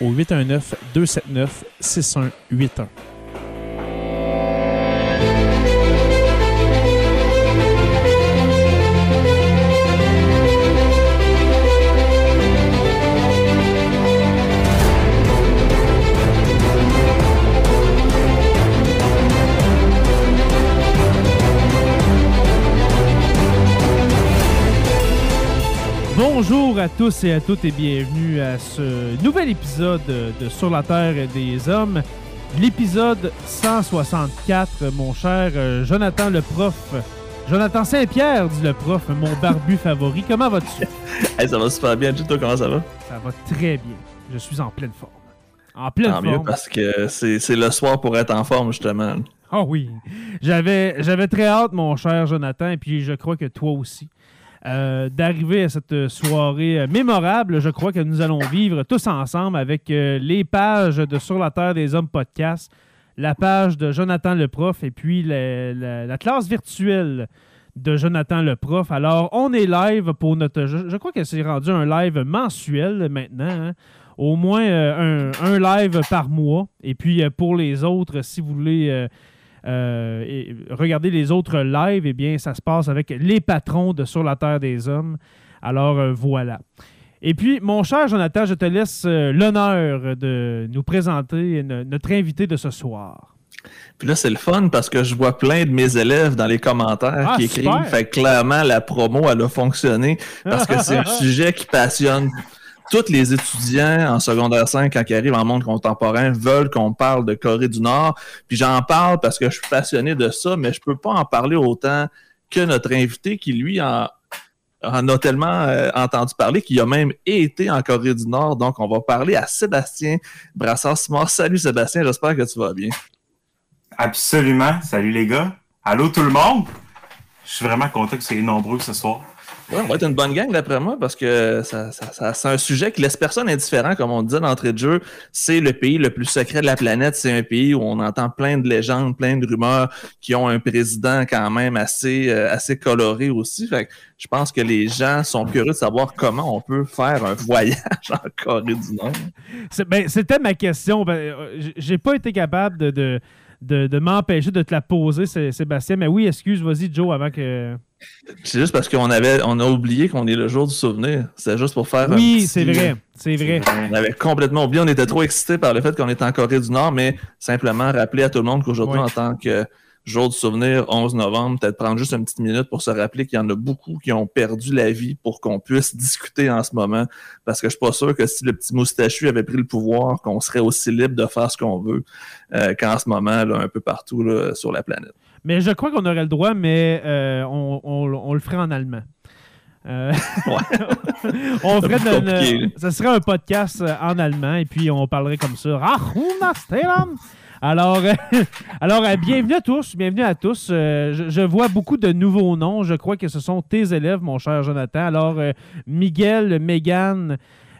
au 819 Bonjour à tous et à toutes et bienvenue à ce nouvel épisode de Sur la Terre des Hommes, l'épisode 164, mon cher euh, Jonathan le prof. Jonathan Saint-Pierre, dit le prof, mon barbu favori. Comment vas-tu? Hey, ça va super bien. Toi, comment ça va? Ça va très bien. Je suis en pleine forme. En pleine Tant forme. mieux parce que c'est le soir pour être en forme, justement. Ah oui. J'avais, j'avais très hâte, mon cher Jonathan, et puis je crois que toi aussi, euh, d'arriver à cette soirée euh, mémorable. Je crois que nous allons vivre tous ensemble avec euh, les pages de Sur la Terre des Hommes podcast, la page de Jonathan le prof et puis la, la- la classe virtuelle de Jonathan le prof. Alors, on est live pour notre... Je, crois que c'est rendu un live mensuel maintenant. hein. Au moins un, live par mois. Et puis, pour les autres, si vous voulez... euh, et regarder les autres lives, eh bien, ça se passe avec les patrons de Sur la Terre des Hommes. Alors, euh, voilà. Et puis, mon cher Jonathan, je te laisse euh, l'honneur de nous présenter no- notre invité de ce soir. Puis là, c'est le fun parce que je vois plein de mes élèves dans les commentaires Ah, qui écrivent. super. Fait que clairement, la promo, elle a fonctionné parce que c'est un sujet qui passionne tous les étudiants en secondaire 5 quand ils arrivent en monde contemporain veulent qu'on parle de Corée du Nord. Puis j'en parle parce que je suis passionné de ça, mais je peux pas en parler autant que notre invité qui, lui, en, a tellement euh, entendu parler qu'il a même été en Corée du Nord. Donc, on va parler à Sébastien Brassard-Simard. Salut Sébastien, j'espère que tu vas bien. Absolument. Salut les gars. Allô tout le monde? Je suis vraiment content que soyez nombreux ce soir. Ouais, on va être une bonne gang d'après moi parce que ça, ça- c'est un sujet qui laisse personne indifférent, comme on disait d'entrée de jeu. C'est le pays le plus secret de la planète. C'est un pays où on entend plein de légendes, plein de rumeurs qui ont un président quand même assez, euh, assez coloré aussi. Fait que je pense que les gens sont curieux de savoir comment on peut faire un voyage en Corée du Nord. Ben, C'était ma question. Ben, euh, J'ai pas été capable de, de- de m'empêcher de te la poser, Sé- Sébastien. Mais oui, excuse, vas-y, Joe, avant que. C'est juste parce qu'on avait, on a oublié qu'on est le jour du souvenir. C'est juste pour faire Oui, petit- c'est vrai. C'est vrai. On avait complètement oublié, on était trop excités par le fait qu'on était en Corée du Nord, mais simplement rappeler à tout le monde qu'aujourd'hui, Ouais. en tant que jour du souvenir, 11 novembre, peut-être prendre juste une petite minute pour se rappeler qu'il y en a beaucoup qui ont perdu la vie pour qu'on puisse discuter en ce moment. Parce que je suis pas sûr que si le petit moustachu avait pris le pouvoir, qu'on serait aussi libre de faire ce qu'on veut euh, qu'en ce moment, là, un peu partout là, sur la planète. Mais je crois qu'on aurait le droit, mais euh, on, on- on le ferait en allemand. Euh, on ferait de- ça serait un podcast en allemand et puis on parlerait comme ça. Alors, euh, alors euh, bienvenue à tous, bienvenue à tous. Euh, je, je vois beaucoup de nouveaux noms. Je crois que ce sont tes élèves, mon cher Jonathan. Alors, Miguel, Megan,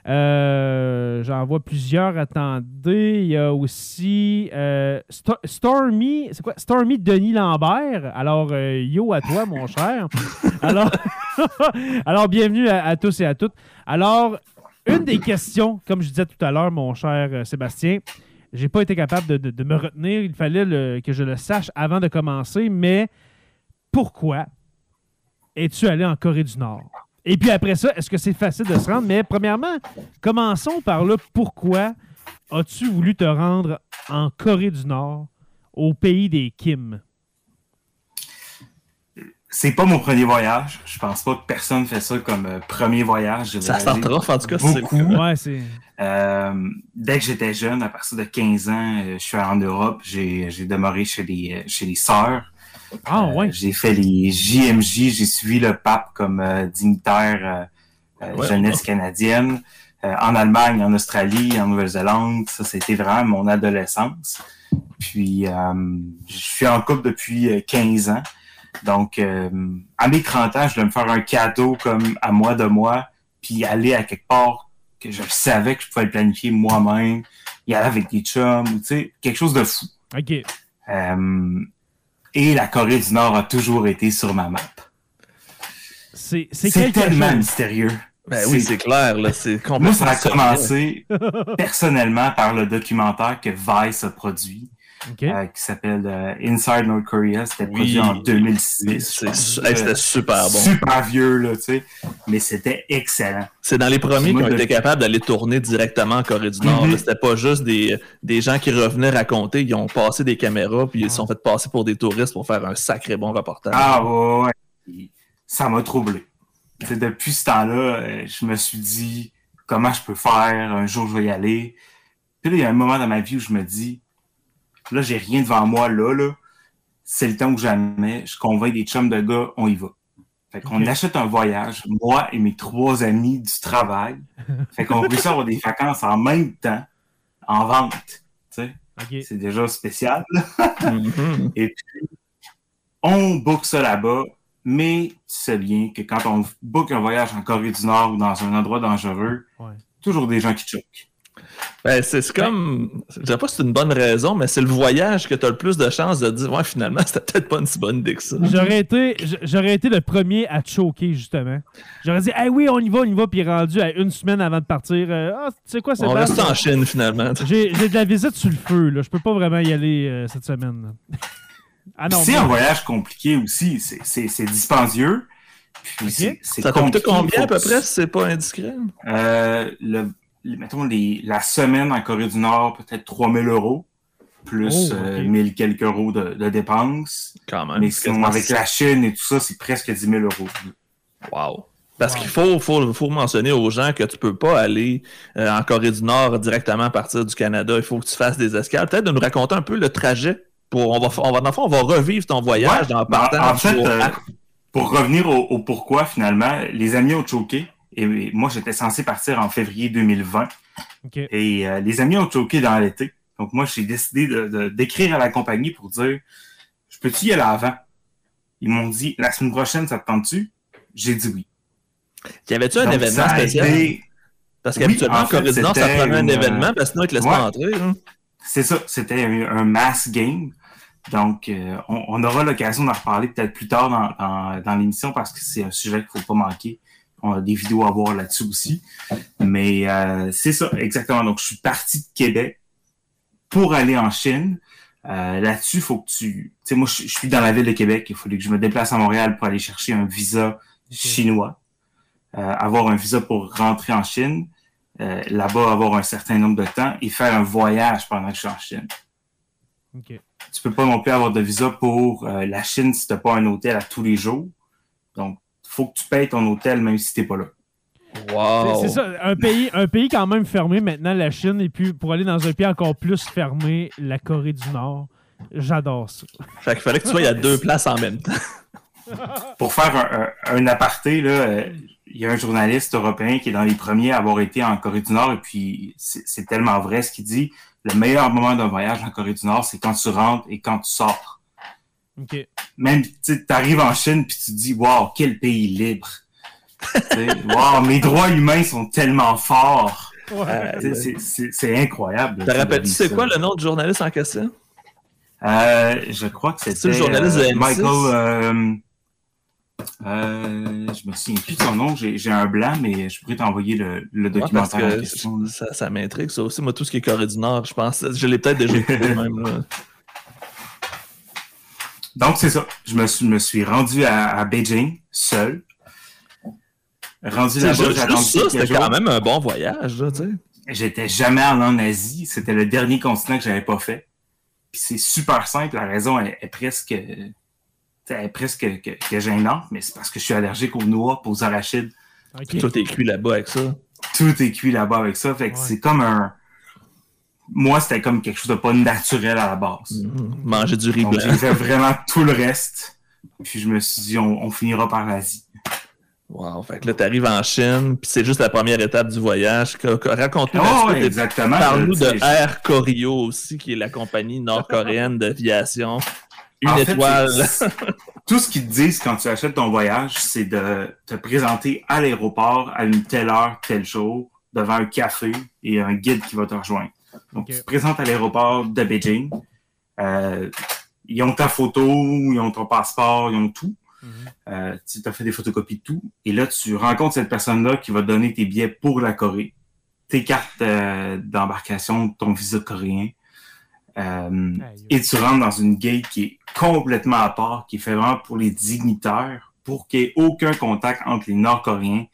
Euh, J'en vois plusieurs. Attendez. Il y a aussi euh, Sto- Stormy. C'est quoi? Stormy Denis Lambert. Alors, euh, yo à toi, mon cher. Alors, alors bienvenue à, à tous et à toutes. Alors, une des questions, comme je disais tout à l'heure, mon cher Sébastien, j'ai pas été capable de, me retenir. Il fallait que je le sache avant de commencer, mais pourquoi es-tu allé en Corée du Nord? Et puis après ça, est-ce que c'est facile de se rendre? Mais premièrement, commençons par là. Pourquoi as-tu voulu te rendre en Corée du Nord, au pays des Kim? C'est pas mon premier voyage. Je pense pas que personne fait ça comme euh, premier voyage. Ça sent rough, en tout cas. c'est- beaucoup. Ouais, c'est. Euh, dès que j'étais jeune, à partir de 15 ans, euh, je suis allé en Europe. J'ai j'ai demeuré chez les, euh, chez les sœurs. Ah, Euh, ouais. J'ai fait les JMJ. J'ai suivi le pape comme euh, dignitaire Ouais, jeunesse canadienne. Euh, en Allemagne, en Australie, en Nouvelle-Zélande. Ça, c'était vraiment mon adolescence. Puis, euh, je suis en couple depuis euh, 15 ans. Donc, euh, à mes 30 ans, je voulais me faire un cadeau comme à moi de moi, puis aller à quelque part que je savais que je pouvais le planifier moi-même, y aller avec des chums, ou tu sais, quelque chose de fou. OK. Euh, et la Corée du Nord a toujours été sur ma map. C'est tellement chose. mystérieux. Ben oui, c'est clair, là. C'est complètement. Moi, ça a commencé personnellement par le documentaire que Vice a produit, euh, qui s'appelle euh, Inside North Korea. C'était Oui. produit en 2006. Oui, je c'est pense. su- hey, C'était super bon. Super vieux, là, tu sais. Mais c'était excellent. C'est dans les premiers de- été capables d'aller tourner directement en Corée du Nord. Mhm. C'était pas juste des, des gens qui revenaient raconter. Ils ont passé des caméras puis ils se sont fait passer pour des touristes pour faire un sacré bon reportage. Ah ouais, Ça m'a troublé. Depuis ce temps-là, euh, je me suis dit comment je peux faire, un jour je vais y aller. Puis là, il y a un moment dans ma vie où je me dis là, j'ai rien devant moi là, là. C'est le temps que jamais. Je convainc des chums de gars, on y va. Fait qu'on achète un voyage, moi et mes trois amis du travail. Fait qu'on réussit à avoir des vacances en même temps, en vente. Tu sais, OK. c'est déjà spécial. Mhm. Et puis, on book ça là-bas, mais tu sais bien que quand on book un voyage en Corée du Nord ou dans un endroit dangereux, Ouais. toujours des gens qui choquent. Ben, c'est comme. Je sais pas si c'est une bonne raison, mais c'est le voyage que tu as le plus de chances de dire Ouais, finalement, c'était peut-être pas une si bonne idée que ça. J'aurais été, j'aurais été le premier à te choquer, justement. J'aurais dit, ah oui, on y va, on y va, puis rendu à une semaine avant de partir. euh, ah, tu sais quoi, c'est On reste en Chine, finalement. J'ai j'ai de la visite sur le feu, là. Je peux pas vraiment y aller euh, cette semaine. Ah c'est un voyage compliqué aussi. C'est- C'est c'est dispendieux. C'est- Ça compliqué. combien à peu près, si c'est pas indiscret? Euh, le, le- mettons, les, la semaine en Corée du Nord, peut-être 3000 euros, plus Oh, euh, 1000 quelques euros de, de dépenses. Quand même. Mais sinon, avec la Chine et tout ça, c'est presque 10 000 euros. Wow. Parce Wow. qu'il faut, faut, faut mentionner aux gens que tu peux pas aller euh, en Corée du Nord directement à partir du Canada. Il faut que tu fasses des escales. Peut-être de nous raconter un peu le trajet. Pour, on va, on va, dans le fond, on va revivre ton voyage Ouais. en Ben, en fait, pour- euh, pour revenir au, au pourquoi, finalement, les amis ont choqué. Et moi, j'étais censé partir en février 2020. OK. Et euh, les amis ont choqué dans l'été. Donc, moi, j'ai décidé de- de- d'écrire à la compagnie pour dire Je peux-tu y aller avant? Ils m'ont dit La semaine prochaine, ça te tente-tu? J'ai dit oui. Y avait-tu un Donc, événement spécial? été- Parce Oui, qu'habituellement, en en Corée fait, Nord, ça prenait un événement, parce que sinon, ils te laissent Ouais. pas entrer. hein. C'est ça, c'était un, un mass game. Donc, euh, on, on aura l'occasion d'en reparler peut-être plus tard dans, dans, dans l'émission parce que c'est un sujet qu'il faut pas manquer. On a des vidéos à voir là-dessus aussi. Mais euh, c'est ça, exactement. Donc, je suis parti de Québec pour aller en Chine. Euh, là-dessus, il faut que tu... Tu sais, moi, je, je suis dans la ville de Québec. Il fallait que je me déplace à Montréal pour aller chercher un visa chinois. Euh, avoir un visa pour rentrer en Chine. Euh, là-bas, avoir un certain nombre de temps et faire un voyage pendant que je suis en Chine Tu peux pas non plus avoir de visa pour euh, la Chine si t'as pas un hôtel à tous les jours. Donc, faut que tu payes ton hôtel même si t'es pas là. Wow. C'est c'est ça, un pays, un pays quand même fermé maintenant, la Chine, et puis pour aller dans un pays encore plus fermé, la Corée du Nord. J'adore ça. Fait qu'il fallait que tu sois à deux places en même temps. Pour faire un, un, un aparté, là, euh, il y a un journaliste européen qui est dans les premiers à avoir été en Corée du Nord et puis c'est tellement vrai ce qu'il dit. Le meilleur moment d'un voyage en Corée du Nord, c'est quand tu rentres et quand tu sors. OK. Même, tu arrives en Chine puis tu te dis, wow, quel pays libre. Wow, mes droits humains sont tellement forts. Ouais. Sais, c'est- incroyable. Te rappelles-tu c'est quoi le nom du journaliste en question? Euh, je crois que C'est c'était le journaliste de euh, M6? Michael. Euh, euh, je me souviens plus de son nom. J'ai un blanc, mais je pourrais t'envoyer le, le Ouais, parce documentaire en que question. ça, ça m'intrigue, ça aussi. Moi, tout ce qui est Corée du Nord, je pense. Je l'ai peut-être déjà écouté même. Là. Donc, c'est ça. Je me suis, me suis rendu à, à Beijing, seul. Rendu là-bas, ça, quelques c'était quand même un bon voyage, tu sais. J'étais jamais allé en Asie. C'était le dernier continent que j'avais pas fait. Puis c'est super simple. La raison est, est presque, est presque que, que gênante, mais c'est parce que je suis allergique aux noix, aux arachides. Tout est cuit là-bas avec ça? Tout est cuit là-bas avec ça. Fait que Ouais. c'est comme un. Moi, c'était comme quelque chose de pas naturel à la base. Mhm. Manger du riz blanc. j'ai fait vraiment tout le reste. Puis je me suis dit, on, on finira par l'Asie. Wow. Fait que là, t'arrives en Chine, puis c'est juste la première étape du voyage. Co- co- Raconte-nous Oh, ouais, exactement. Parle-nous de Air Koryo aussi, qui est la compagnie nord-coréenne d'aviation. Une En étoile. Tout ce qu'ils te disent quand tu achètes ton voyage, c'est de te présenter à l'aéroport à une telle heure, tel jour, devant un café et un guide qui va te rejoindre. Donc, tu te présentes à l'aéroport de Beijing. Euh, ils ont ta photo, ils ont ton passeport, ils ont tout. Mhm. Euh, tu as fait des photocopies de tout. Et là, tu rencontres cette personne-là qui va te donner tes billets pour la Corée, tes cartes euh, d'embarcation, ton visa coréen. Euh, et tu rentres dans une gate qui est complètement à part, qui est fait vraiment pour les dignitaires, pour qu'il n'y ait aucun contact entre les Nord-Coréens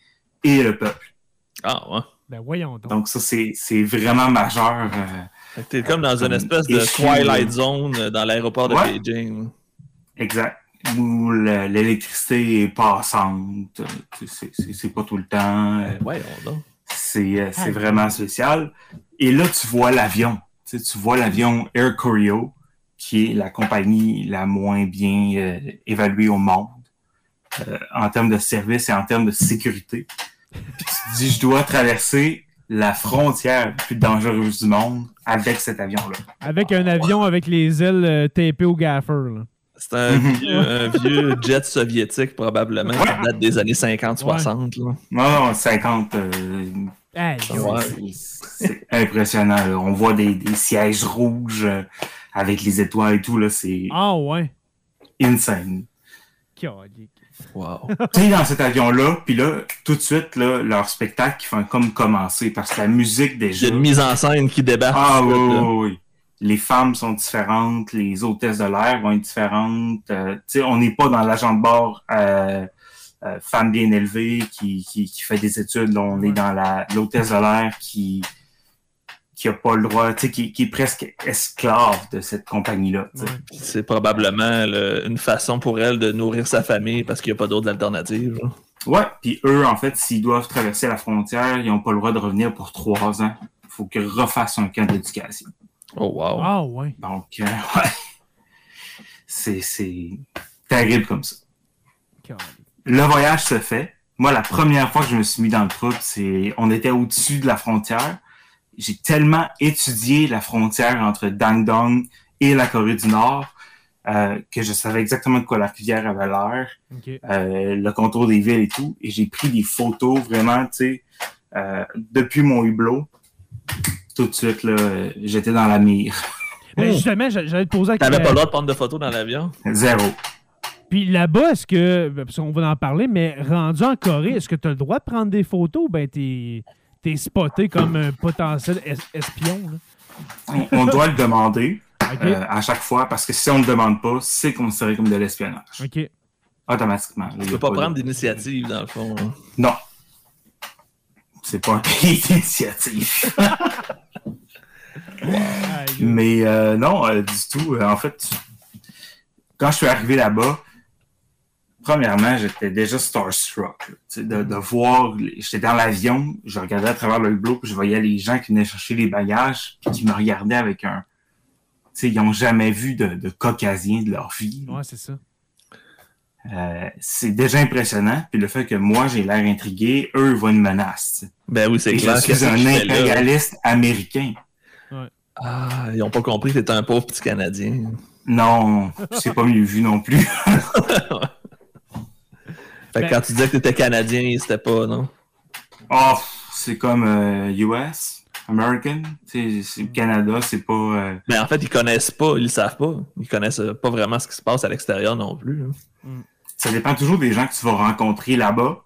et le peuple. Ah, ouais. Ben voyons donc. Donc ça, c'est c'est vraiment majeur. euh, t'es comme dans une espèce de Twilight. Zone euh, dans l'aéroport de Ouais. Beijing. exact. Où le- l'électricité est passante. euh, c'est- pas tout le temps. euh, Voyons donc. C'est euh, vraiment spécial. Et là, tu vois l'avion. Tu, sais, tu vois l'avion Air Koryo, qui est la compagnie la moins bien euh, évaluée au monde euh, en termes de service et en termes de sécurité. Puis tu te dis, je dois traverser la frontière la plus dangereuse du monde avec cet avion-là. Avec un avion avec les ailes euh, tapées au gaffer. Là. C'est un, Mhm. vieux, un vieux jet soviétique, probablement, qui date des années 50-60. là. Non, non, 50. euh, C'est- impressionnant. là. On voit des, des sièges rouges euh, avec les étoiles et tout. là, C'est Ah ouais. insane. Wow. tu sais, dans cet avion-là, puis là, tout de suite, là, leur spectacle, ils font comme commencer, parce que la musique Il déjà... y a une mise en scène qui débarque. Ah oui, oui, oui. Les femmes sont différentes, les hôtesses de l'air vont être différentes. euh, tu sais, on n'est pas dans l'agent de bord euh, euh, femme bien élevée qui, qui, qui fait des études. Là, on est dans la l'hôtesse de l'air qui qui a pas le droit, tu sais, qui, qui est presque esclave de cette compagnie-là. Ouais. C'est probablement le- une façon pour elle de nourrir sa famille parce qu'il n'y a pas d'autre alternative. là. Ouais, puis eux, en fait, s'ils doivent traverser la frontière, ils n'ont pas le droit de revenir pour trois ans. Il faut qu'ils refassent un camp d'éducation. Oh, wow. Ah ouais. Donc, euh, ouais, c'est c'est terrible comme ça. Le voyage se fait. Moi, la première fois que je me suis mis dans le trouble, c'est on était au-dessus de la frontière. J'ai tellement étudié la frontière entre Dandong et la Corée du Nord euh, que je savais exactement de quoi la rivière avait l'air. Euh, le contour des villes et tout. Et j'ai pris des photos vraiment, tu sais, euh, depuis mon hublot. Tout de suite, là, j'étais dans la mire. Ben, justement, j'a- j'allais te poser la T'avais pas question. le droit de prendre de photos dans l'avion? Zéro. Puis là-bas, est-ce que. Parce qu'on va en parler, mais rendu en Corée, est-ce que tu as le droit de prendre des photos? Ou ben t'es t'es spoté comme un potentiel es- espion? Là? On, on doit le demander euh, à chaque fois parce que si on ne le demande pas, c'est considéré comme de l'espionnage. OK. Automatiquement. Tu peux pas prendre d'initiative, dans le fond. hein. Non. C'est pas un pays d'initiative. Mais euh, non, euh, du tout. Euh, en fait, quand je suis arrivé là-bas, premièrement, j'étais déjà starstruck. Tu De, de voir, j'étais dans l'avion, je regardais à travers le hublot, puis je voyais les gens qui venaient chercher les bagages, puis qui me regardaient avec un. Tu sais, ils n'ont jamais vu de, de caucasien de leur vie. Ouais, c'est ça. Euh, c'est déjà impressionnant. Puis le fait que moi, j'ai l'air intrigué, eux voient une menace. tu. Ben oui, c'est clair. je suis un que tu fais là? impérialiste américain. Ah, ils ont pas compris que t'étais un pauvre petit Canadien. Non, c'est pas mieux vu non plus. Fait que Ben- quand tu disais que t'étais Canadien, c'était pas, non? Oh, c'est comme euh, US, American. Tu sais, c'est Canada, c'est pas. euh, Mais en fait, ils connaissent pas, ils le savent pas. Ils connaissent euh, pas vraiment ce qui se passe à l'extérieur non plus. hein. ça dépend toujours des gens que tu vas rencontrer là-bas.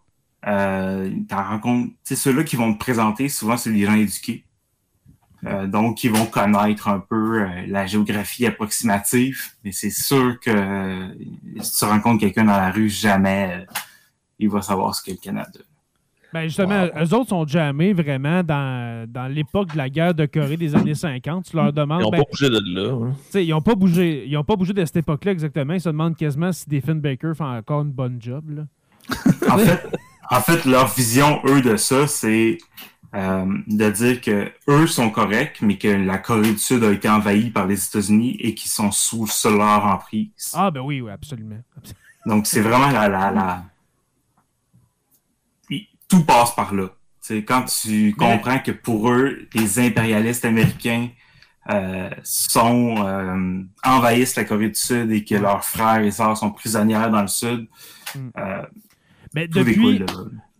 Euh, t'en rencontres, tu ceux-là qui vont te présenter, souvent, c'est des gens éduqués. Euh, donc, ils vont connaître un peu euh, la géographie approximative, mais c'est sûr que euh, si tu rencontres quelqu'un dans la rue, jamais euh, il va savoir ce qu'est le Canada. Ben justement, Wow. eux autres sont jamais vraiment dans, dans l'époque de la guerre de Corée des années 50. Tu leur demandes. Ils ont ben, pas bougé de là. hein. tu sais, ils n'ont pas bougé. Ils ont pas bougé de cette époque-là exactement. Ils se demandent quasiment si Stephen Baker fait encore une bonne job. Là. En fait, en fait, leur vision, eux, de ça, c'est euh, de dire que eux sont corrects, mais que la Corée du Sud a été envahie par les États-Unis et qu'ils sont sous leur emprise. Ah ben oui, oui, absolument. Absol- Donc, c'est vraiment la, la, la... Tout passe par là. C'est quand tu comprends que pour eux, les impérialistes américains euh, sont euh, envahissent la Corée du Sud et que leurs frères et sœurs sont prisonnières dans le Sud, Mm. euh, Mais depuis, de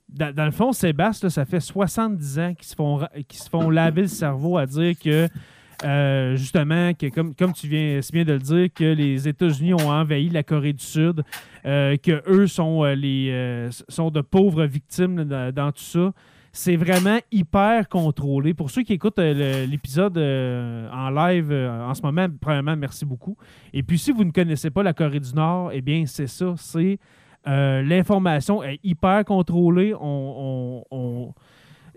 dans, dans le fond, Sébastien, là, ça fait 70 ans qu'ils se font, se font laver le cerveau à dire que, euh, justement, que comme, tu viens bien de le dire, que les États-Unis ont envahi la Corée du Sud, euh, que eux sont, euh, euh, de pauvres victimes dans, tout ça. C'est vraiment hyper contrôlé. Pour ceux qui écoutent l'épisode en live en ce moment, premièrement, merci beaucoup. Et puis, si vous ne connaissez pas la Corée du Nord, eh bien, c'est ça. C'est l'information est hyper contrôlée. On, on- on-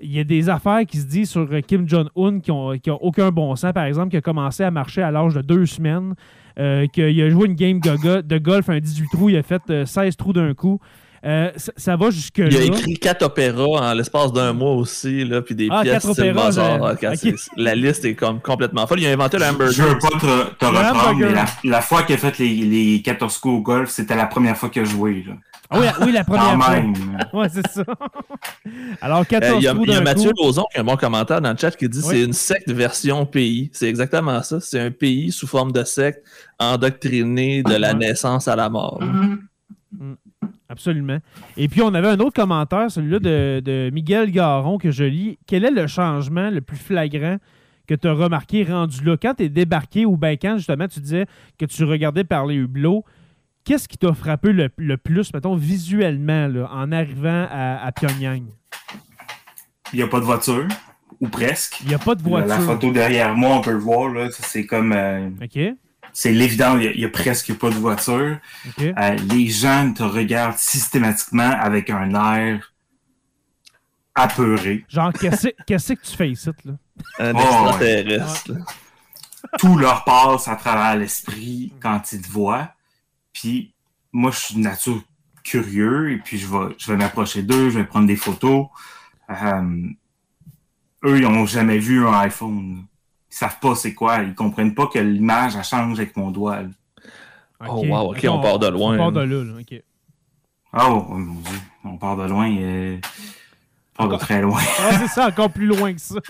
Il y a des affaires qui se disent sur euh, Kim Jong-un qui n'ont ont aucun bon sens. Par exemple, qui a commencé à marcher à l'âge de deux semaines, euh, qu'il a joué une game de golf, un 18 trous, il a fait euh, 16 trous d'un coup. Euh, ça, ça va jusque-là. Il a écrit quatre opéras en l'espace d'un mois aussi, là, puis des Ah, pièces quatre opéras, Mozart. j'ai- Ah, quand ok. c'est- La liste est comme complètement folle. Il a inventé le Je hamburger. veux pas te, reprendre, mais la, la fois qu'il a fait les, les 14 coups au golf, c'était la première fois qu'il a joué. Là. Ah oui, oui, la première Quand fois. même. Ouais, c'est ça. Alors, Euh, 14 Il y a, il y a Mathieu. Lauzon qui a un bon commentaire dans le chat qui dit Oui. c'est une secte version pays. C'est exactement ça. C'est un pays sous forme de secte endoctriné de la Ouais. naissance à la mort. Absolument. Et puis, on avait un autre commentaire, celui-là de, de Miguel Garon, que je lis. Quel est le changement le plus flagrant que tu as remarqué rendu là? Quand tu es débarqué ou bien quand, justement, tu disais que tu regardais par les hublots, qu'est-ce qui t'a frappé le, le plus, mettons, visuellement, là, en arrivant à, à Pyongyang? Il n'y a pas de voiture, ou presque. Il n'y a pas de voiture. La photo derrière moi, on peut le voir. là, C'est comme. euh, OK, c'est l'évident, il n'y a, presque pas de voiture. Euh, les gens te regardent systématiquement avec un air apeuré. Genre, qu'est-ce qu'est-ce que tu fais ici, là? Un Oh, extraterrestre. là. Tout leur passe à travers l'esprit quand ils te voient. Puis moi, je suis de nature curieux et puis je vais, je vais m'approcher d'eux, je vais prendre des photos. Euh, eux, ils n'ont jamais vu un iPhone. Ils savent pas c'est quoi. Ils comprennent pas que l'image, elle change avec mon doigt. là. Oh, wow, OK, on part de loin, On part de là. là, là, OK. Oh, oh, mon Dieu, on part de loin. euh, on part de très loin. Ah, c'est ça, encore plus loin que ça.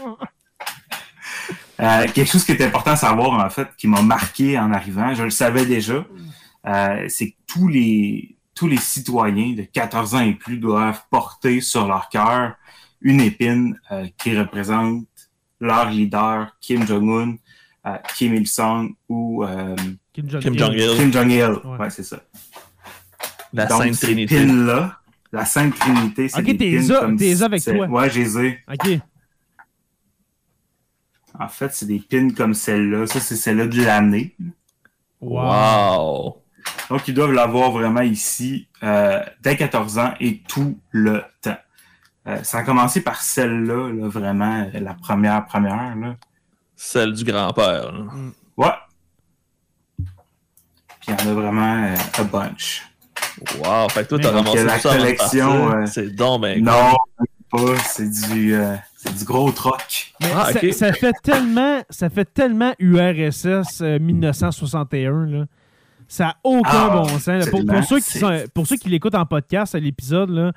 Euh, quelque chose qui est important à savoir, en fait, qui m'a marqué en arrivant, je le savais déjà, euh, c'est que tous les, tous les citoyens de 14 ans et plus doivent porter sur leur cœur une épine euh, qui représente leur leader, Kim Jong-un, euh, Kim Il-sung ou euh, Kim Jong-il. Kim Jong-il. Ouais. Ouais, c'est ça. la Donc, Sainte Trinité. pins-là, la Sainte Trinité, c'est Ok, des pins comme t'es si avec toi. Ouais, j'ai les. OK. En fait, c'est des pins comme celle-là. Ça, c'est celle-là de l'année. Wow. Donc, ils doivent l'avoir vraiment ici euh, dès 14 ans et tout le temps. Euh, ça a commencé par celle-là, là, vraiment, euh, la première, première. Là. Celle du grand-père. là. Ouais. Puis il y en a vraiment euh, a bunch. Wow. Fait que toi, t'as ramassé la tout ça collection, euh, C'est donc ben. Non, pas. C'est du, euh, c'est du gros troc. Mais Ah, ça, fait tellement, ça fait tellement URSS euh, 1961 là. Ça n'a aucun Ah, bon sens. Pour, ceux qui C'est- sont, pour ceux qui l'écoutent en podcast à l'épisode là,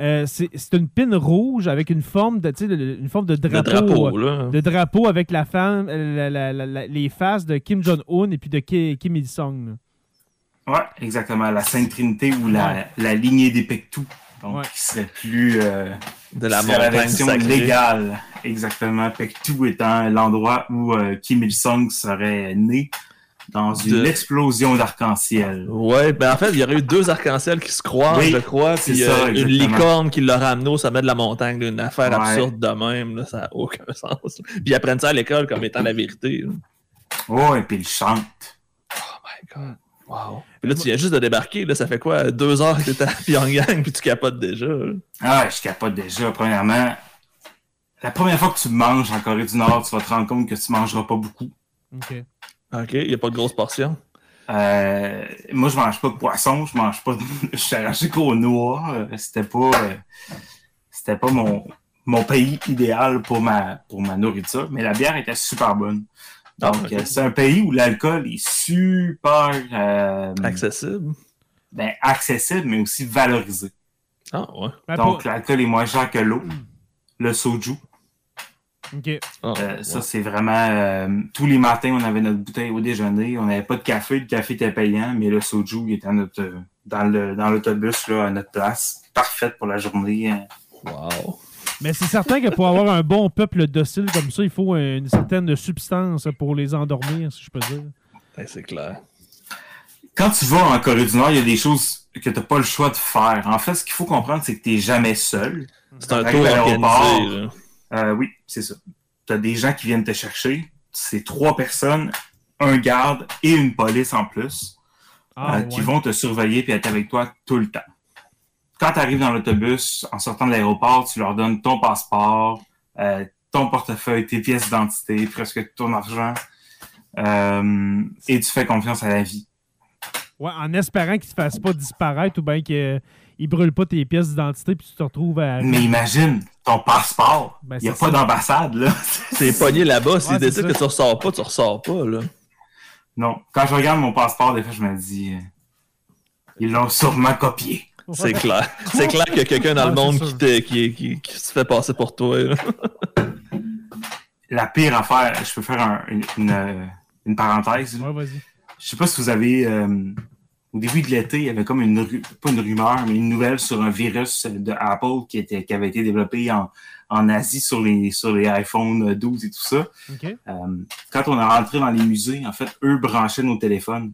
euh, c'est c'est une pine rouge avec une forme de, tu sais, de- une forme de drapeau, drapeau, euh, là. de drapeau avec la femme, euh, la- la- la- la- les faces de Kim Jong Un et puis de Ki- Kim Il Sung. là. Ouais, exactement. La Sainte Trinité ou la, la lignée des Pectou. Donc, Ouais. qui serait plus. euh, De la version légale. Exactement. Pectou étant l'endroit où euh, Kim Il-sung serait né dans une De- explosion d'arc-en-ciel. Ouais, ben en fait, il y aurait eu deux arcs-en-ciel qui se croisent, Oui, je crois, c'est puis ça, euh, une licorne qui l'a ramené au sommet de la montagne, une affaire Ouais. absurde de même, là, ça n'a aucun sens. Puis ils apprennent ça à l'école comme étant la vérité. là. Oh, et puis il chante. Oh my god. Wow. Puis là, tu viens juste de débarquer, là, ça fait quoi? Deux heures que t'es à Pyongyang, puis tu capotes déjà. là? Ah, je capote déjà. Premièrement, la première fois que tu manges en Corée du Nord, tu vas te rendre compte que tu mangeras pas beaucoup. OK. Ok, il n'y a pas de grosse portion? Euh, moi, je mange pas de poisson, je mange pas de... Je suis arraché qu'aux noix. Euh, C'était pas... euh, C'était pas mon, mon pays idéal pour ma, pour ma nourriture, mais la bière était super bonne. Ah, Donc, c'est un pays où l'alcool est super euh, Accessible. ben, accessible, mais aussi valorisé. Ah ouais. Ben, Donc, l'alcool est moins cher que l'eau. Le soju, OK. Ah, Euh. Ça, c'est vraiment... euh, tous les matins, on avait notre bouteille au déjeuner. On n'avait pas de café. Le café était payant, mais le soju il était à notre, euh, dans le dans l'autobus, là, à notre place. Parfaite pour la journée. hein. Wow. Mais c'est certain que pour avoir un bon peuple docile comme ça, il faut une certaine substance pour les endormir, si je peux dire. Ben, c'est clair. Quand tu vas en Corée du Nord, il y a des choses que tu n'as pas le choix de faire. En fait, ce qu'il faut comprendre, c'est que tu n'es jamais seul. C'est un tour organisé. Euh, oui, c'est ça. Tu as des gens qui viennent te chercher. C'est trois personnes, un garde et une police en plus. Ah, euh, qui vont te surveiller et être avec toi tout le temps. Quand tu arrives dans l'autobus, en sortant de l'aéroport, tu leur donnes ton passeport, euh, ton portefeuille, tes pièces d'identité, presque tout ton argent, et tu fais confiance à la vie. Ouais, en espérant qu'ils ne te fassent pas disparaître ou bien qu'ils ne brûlent pas tes pièces d'identité puis tu te retrouves à. Mais imagine, ton passeport, Ben, il n'y a pas d'ambassade, là. T'es pogné là-bas. S'ils Ouais, c'est décident que tu ressors pas, tu ressors pas. Là. non, quand je regarde mon passeport, des fois, je me dis, euh, ils l'ont sûrement copié. C'est clair. C'est clair qu'il y a quelqu'un dans le monde qui, te- qui, qui, qui se fait passer pour toi. là. La pire affaire, je peux faire un- une, une, euh, une parenthèse. Ouais, vas-y. Je sais pas si vous avez. euh, au début de l'été, il y avait comme une pas une rumeur, mais une nouvelle sur un virus de Apple qui, était, qui avait été développé en, en Asie sur les, sur les iPhone 12 et tout ça. Euh, quand on est rentré dans les musées, en fait, eux branchaient nos téléphones.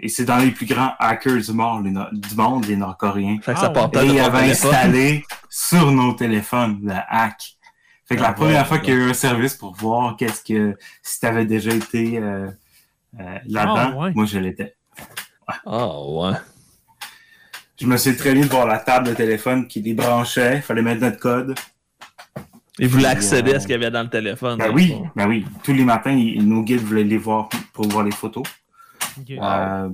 Et c'est dans les plus grands hackers du monde, les, du monde, les Nord-Coréens. Ah, ça ouais. partait Et ils avaient installé sur nos téléphones le hack. Fait que Ah la première ouais, fois ouais. qu'il y a eu un service pour voir qu'est-ce que si t'avais déjà été euh, euh, là-dedans, Ah, ouais. moi je l'étais. Ah ouais. Je me suis très bien de voir la table de téléphone qui les branchait, il fallait mettre notre code. Ils voulaient Puis, accéder euh, à ce qu'il y avait dans le téléphone. Ben le oui, ben oui. Tous les matins, nos guides voulaient les voir pour voir les photos. OK. Euh,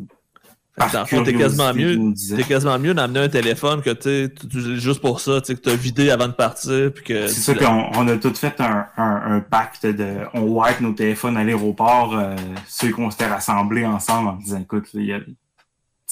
Fait que dans le fond, t'es curiosité, quasiment mieux. T'es quasiment mieux d'amener un téléphone que tu tu juste pour ça, tu que t'as vidé avant de partir. Puis que C'est ça qu'on on a tout fait un, un, un pacte de. On wipe nos téléphones à l'aéroport, euh, ceux qu'on s'était rassemblés ensemble en disant écoute, là, il y a-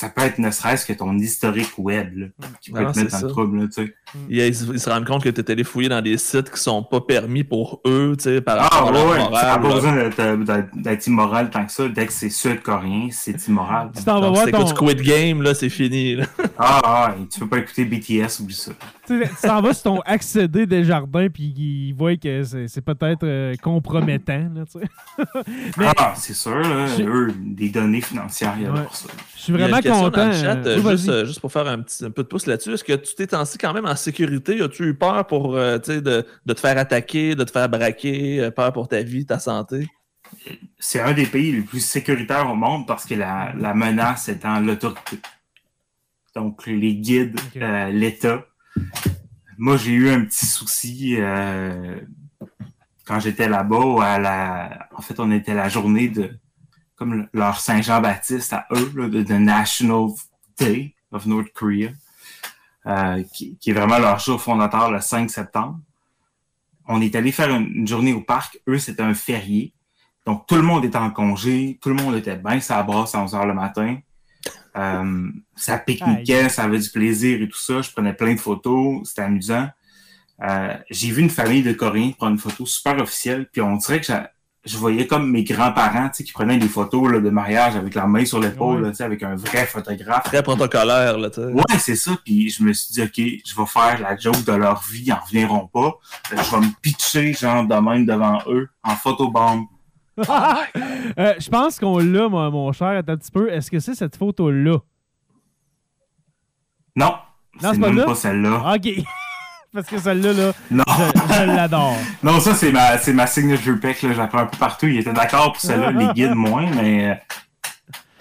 ça peut être ne serait-ce que ton historique web là, qui peut Non, te mettre c'est dans le ça. trouble. Là, tu. Ils, ils se rendent compte que t'es allé fouiller dans des sites qui sont pas permis pour eux, tu sais, par Ah rapport à leur ouais, ça n'a morale, pas là. besoin d'être- d'être immoral tant que ça. Dès que c'est sud-coréen, c'est immoral. Tu t'en vas voir ton... Squid Game, là, c'est fini. là. Ah, ah, tu peux pas écouter BTS, oublie ça. Tu tu t'en vas sur ton accédé des jardins puis ils voient que c'est c'est peut-être euh, compromettant. Là, tu sais. Mais Ah, c'est sûr, là, eux, des données financières, il y a Ouais. pour ça. je suis Il y a vraiment une question content. dans le chat, euh, euh, oui, juste, euh, juste pour faire un, petit, un peu de pouce là-dessus. Est-ce que tu t'es senti quand même en sécurité? As-tu eu peur pour, euh, tu sais, de, de te faire attaquer, de te faire braquer, euh, peur pour ta vie, ta santé? c'est un des pays les plus sécuritaires au monde parce que la, la menace étant l'autorité. Donc, les guides, euh, l'État. Moi, j'ai eu un petit souci euh, quand j'étais là-bas. À la... En fait, on était la journée de comme leur Saint-Jean-Baptiste à eux, là, de, de National Day of North Korea, euh, qui, qui est vraiment leur jour fondateur le 5 septembre. On est allé faire une, une journée au parc. Eux, c'était un férié. Donc, tout le monde était en congé, tout le monde était bien, ça brasse à 11 heures le matin. Euh, ça pique-niquait, ça avait du plaisir et tout ça. Je prenais plein de photos, c'était amusant. Euh, j'ai vu une famille de Coréens prendre une photo super officielle, puis on dirait que je voyais comme mes grands-parents, tu sais, qui prenaient des photos là, de mariage avec la main sur l'épaule, avec un vrai photographe. Très protocolaire, là, tu. Ouais, c'est ça. Puis je me suis dit, OK, je vais faire la joke de leur vie, ils en reviendront pas. Que Je vais me pitcher, genre, de même devant eux, en photobombe. Euh, je pense qu'on l'a, mon, mon cher. Attends un petit peu. Est-ce que c'est cette photo-là? Non, Non, c'est pas pas celle-là. OK. Parce que celle-là, là, Non. je, je l'adore. non, ça, c'est ma, c'est ma signature pic, là. Je la prends un peu partout. Il était d'accord pour celle-là, les guides moins, mais euh,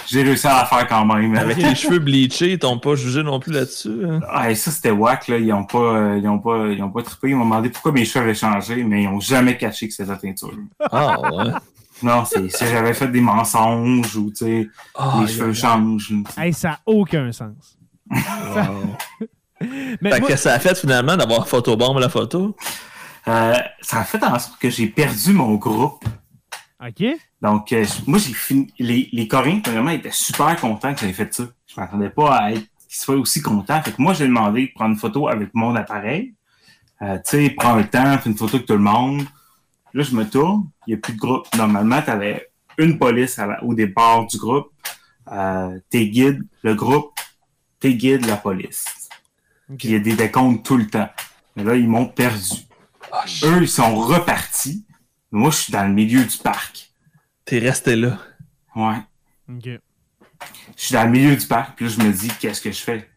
j'ai réussi à la faire quand même. Avec les cheveux bleachés, ils t'ont pas jugé non plus là-dessus. hein? Ah, et ça, c'était whack, là. Ils ont pas, euh, ils ont pas, ils ont pas trippé. Ils m'ont demandé pourquoi mes cheveux avaient changé, mais ils ont jamais caché que c'était la teinture. Ah, ouais. Non, c'est, si j'avais fait des mensonges ou, tu sais, Ah, les cheveux changent. Hey, ça n'a aucun sens. wow. Mais Fait moi- que ça a fait finalement d'avoir photobombe la photo. Euh, ça a fait en sorte que j'ai perdu mon groupe. OK. Donc, euh, moi, j'ai fini. Les, les Coréens, vraiment, étaient super contents que j'avais fait ça. Je m'attendais pas à être qu'ils soient aussi contents. Fait que moi, j'ai demandé de prendre une photo avec mon appareil. Euh, tu sais, prends un temps, fais une photo avec tout le monde. Là, je me tourne, il n'y a plus de groupe. Normalement, tu avais une police à la- au départ du groupe, euh, tes guides, le groupe, tes guides, la police. Puis il y a des décomptes tout le temps. Mais là, ils m'ont perdu. Eux, ils sont repartis. Moi, je suis dans le milieu du parc. T'es resté là. Ouais. OK. Je suis dans le milieu du parc, puis là, je me dis, qu'est-ce que je fais?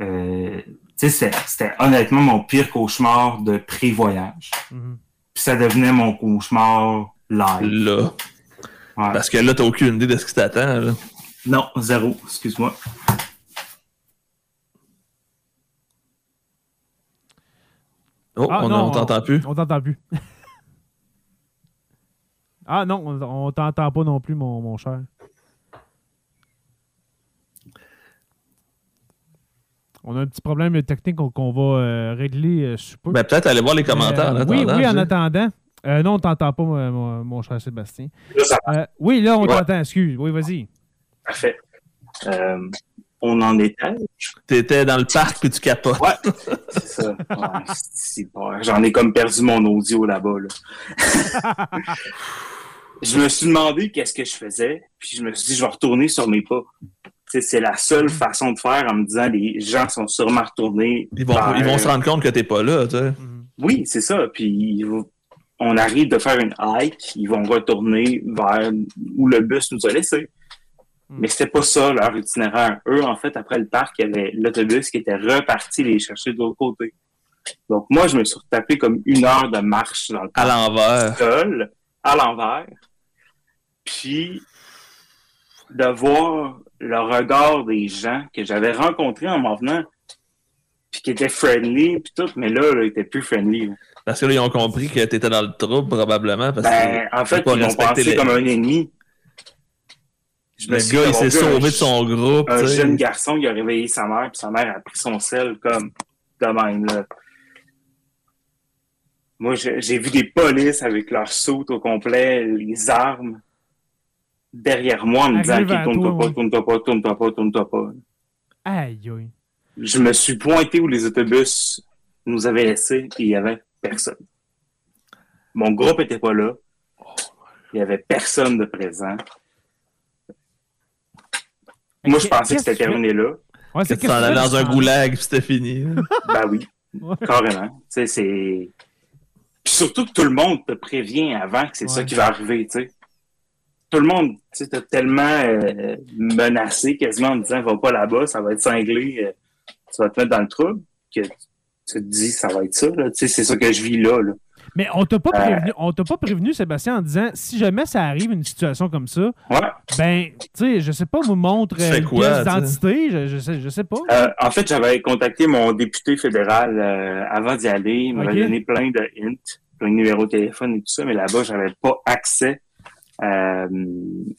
Euh, tu sais, c'était- honnêtement mon pire cauchemar de pré-voyage. Mhm. Puis ça devenait mon cauchemar live. Là. Ouais. Parce que là, t'as aucune idée de ce qui t'attend. là. Non, zéro, excuse-moi. Oh, Ah, on on t'entend plus. On t'entend plus. ah non, on, on t'entend pas non plus, mon, mon cher. On a un petit problème technique qu'on va euh, régler euh, sous peu. Ben, peut-être aller voir les commentaires en Euh, attendant. oui, oui, en attendant. Euh, non, on t'entend pas, mon, mon- mon cher Sébastien. Là, ça Euh, oui, là, on Ouais. t'entend, excuse. Oui, vas-y. parfait. On en était. T'étais dans le parc puis tu capotes. Ouais, c'est ça. Ouais, J'en ai comme perdu mon audio là-bas. Là. je me suis demandé qu'est-ce que je faisais, puis je me suis dit, je vais retourner sur mes pas. C'est la seule façon de faire en me disant, les gens sont sûrement retournés. Ils vont, vers- ils vont se rendre compte que t'es pas là, tu sais. Oui, c'est ça. Puis on arrive de faire une hike, ils vont retourner vers où le bus nous a laissés. Mm. Mais c'était pas ça leur itinéraire. Eux, en fait, après le parc, il y avait l'autobus qui était reparti les chercher de l'autre côté. Donc moi, je me suis retapé comme une heure de marche dans le À parc l'envers. seul, à l'envers. Puis de voir le regard des gens que j'avais rencontrés en m'en venant, puis qui étaient friendly, puis tout, mais là, là ils étaient plus friendly. là. Parce que là, ils ont compris que t'étais dans le trouble, probablement. Parce Ben, en fait, ils m'ont pensé les- comme un ennemi. Je me le suis gars, il s'est sauvé de son groupe. Un jeune garçon, il a réveillé sa mère, puis sa mère a pris son sel comme de même. Là. Moi, j'ai vu des polices avec leurs sautes au complet, les armes, derrière moi en me disant Arrive Ok, à tourne-toi toi, pas, tourne-toi pas, tourne-toi pas, tourne-toi pas. Aïe, aïe. Je me suis pointé où les autobus nous avaient laissés et il y avait personne. Mon groupe était pas là. Il y avait personne de présent. Moi, je pensais que c'était tu terminé là. Ouais, Que c'est tu qu'est-ce t'en que allais tu dans un goulag puis c'était fini. Ben oui, carrément. Tu sais, c'est. Puis surtout que tout le monde te prévient avant que c'est ça qui va arriver, tu sais. Tout le monde, tu sais, t'as tellement euh, menacé quasiment en disant va pas là-bas, ça va être cinglé, euh, tu vas te mettre dans le trouble, que tu te dis ça va être ça, là. Tu sais, c'est ça que je vis là, là. Mais on t'a pas Euh. prévenu, on t'a pas prévenu, Sébastien, en disant si jamais ça arrive une situation comme ça, Ouais. ben, tu sais, je sais pas, vous montre fais euh, une pièce d'identité, je, je sais, je sais pas. Euh, en fait, j'avais contacté mon député fédéral euh, avant d'y aller. Il m'avait donné plein de hints, plein de numéros de téléphone et tout ça, mais là-bas, j'avais pas accès euh,